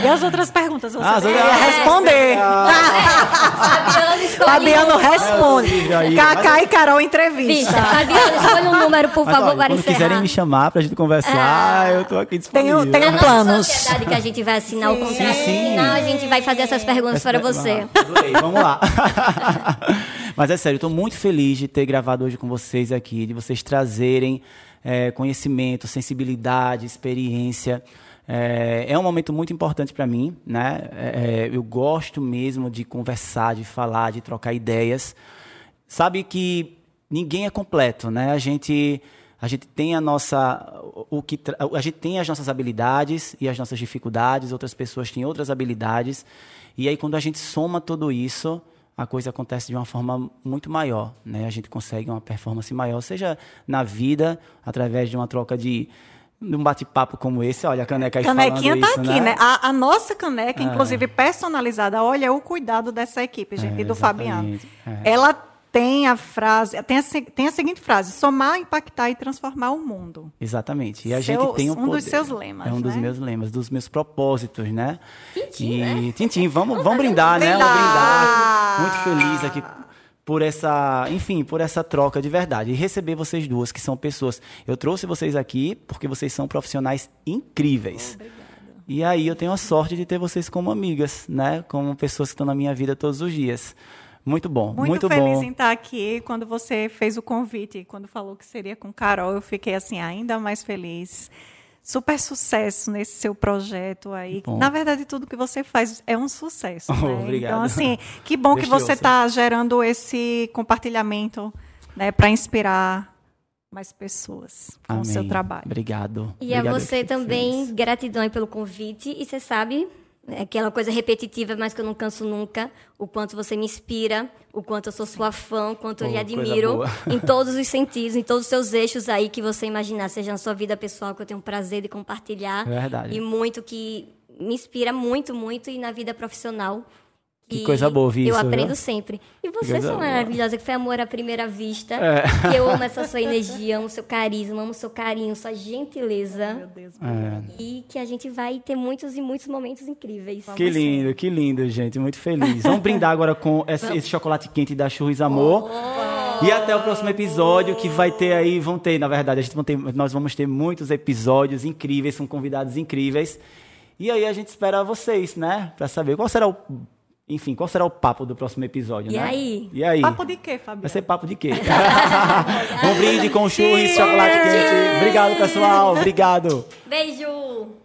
E as outras perguntas? Você *laughs* Ah, as outras- responder. Fabiana, escolhe Fabiano responde. É, aí, Cacá e Carol entrevista. Fabiana, escolhe um número, por Mas, favor, olha, para quando encerrar. quiserem me chamar pra gente conversar, eu tô aqui disponível. Tenho- tenho É a planos. sociedade que a gente vai assinar o contrato. Sim, sim. Final, a gente vai fazer essas perguntas para você. Ah, Adorei, vamos lá. *laughs* Mas é sério, estou muito feliz de ter gravado hoje com vocês aqui, de vocês trazerem é, conhecimento, sensibilidade, experiência. É, é um momento muito importante para mim, né? É, é, eu gosto mesmo de conversar, de falar, de trocar ideias. Sabe que ninguém é completo, né? A gente a gente tem a nossa o que a gente tem as nossas habilidades e as nossas dificuldades, outras pessoas têm outras habilidades. E aí quando a gente soma tudo isso, a coisa acontece de uma forma muito maior, né? A gente consegue uma performance maior, seja na vida, através de uma troca de de um bate-papo como esse, olha a caneca aí Canequinha falando tá isso, aqui, né? né? A, a nossa caneca, inclusive personalizada, olha o cuidado dessa equipe, gente, É, e do Fabiano. é. Ela tem a frase, tem a, tem a seguinte frase: somar, impactar e transformar o mundo. Exatamente. E a Seu- gente tem um um dos poder. seus lemas, É um dos né? meus lemas, dos meus propósitos, né? Tintim, e né? Tintim, vamos, vamos brindar, né? Vamos Brindar! brindar. Muito feliz aqui por essa, enfim, por essa troca de verdade e receber vocês duas que são pessoas. Eu trouxe vocês aqui porque vocês são profissionais incríveis. E aí eu tenho a sorte de ter vocês como amigas, né? Como pessoas que estão na minha vida todos os dias. Muito bom, Muito, muito, feliz bom. em estar aqui. Quando você fez o convite, quando falou que seria com Carol, eu fiquei assim ainda mais feliz. Super sucesso nesse seu projeto aí. Bom. Na verdade, tudo que você faz é um sucesso. *laughs* né? Obrigado. Então, assim, que bom que você está gerando esse compartilhamento né, para inspirar mais pessoas com o seu Amém. trabalho. Obrigado. E a Obrigado, eu você também, feliz. gratidão aí pelo convite. E você sabe, aquela coisa repetitiva, mas que eu não canso nunca, o quanto você me inspira, o quanto eu sou sua fã, o quanto eu lhe Oh, admiro, em *laughs* todos os sentidos, em todos os seus eixos aí que você imaginar, seja na sua vida pessoal, que eu tenho o prazer de compartilhar. Verdade. E muito que me inspira muito, muito, e na vida profissional. Que E coisa boa ouvir Eu isso, aprendo viu? sempre. E você, boa. maravilhosa, que foi amor à primeira vista. É. Que eu amo essa sua energia, amo seu carisma, amo seu carinho, sua gentileza. Meu Deus. É. E que a gente vai ter muitos e muitos momentos incríveis. Que lindo, que lindo, gente. Muito feliz. Vamos brindar agora com esse, esse chocolate quente da Churros Amor. E até o próximo episódio, que vai ter aí, vão ter, na verdade, a gente vão ter, nós vamos ter muitos episódios incríveis, com convidados incríveis. E aí a gente espera vocês, né? Pra saber qual será o. Enfim, qual será o papo do próximo episódio, E né? aí? E aí? Papo de quê, Fabiana? Vai ser papo de quê? *laughs* *laughs* um brinde com churros, chocolate quente. Obrigado, pessoal. Obrigado. Beijo!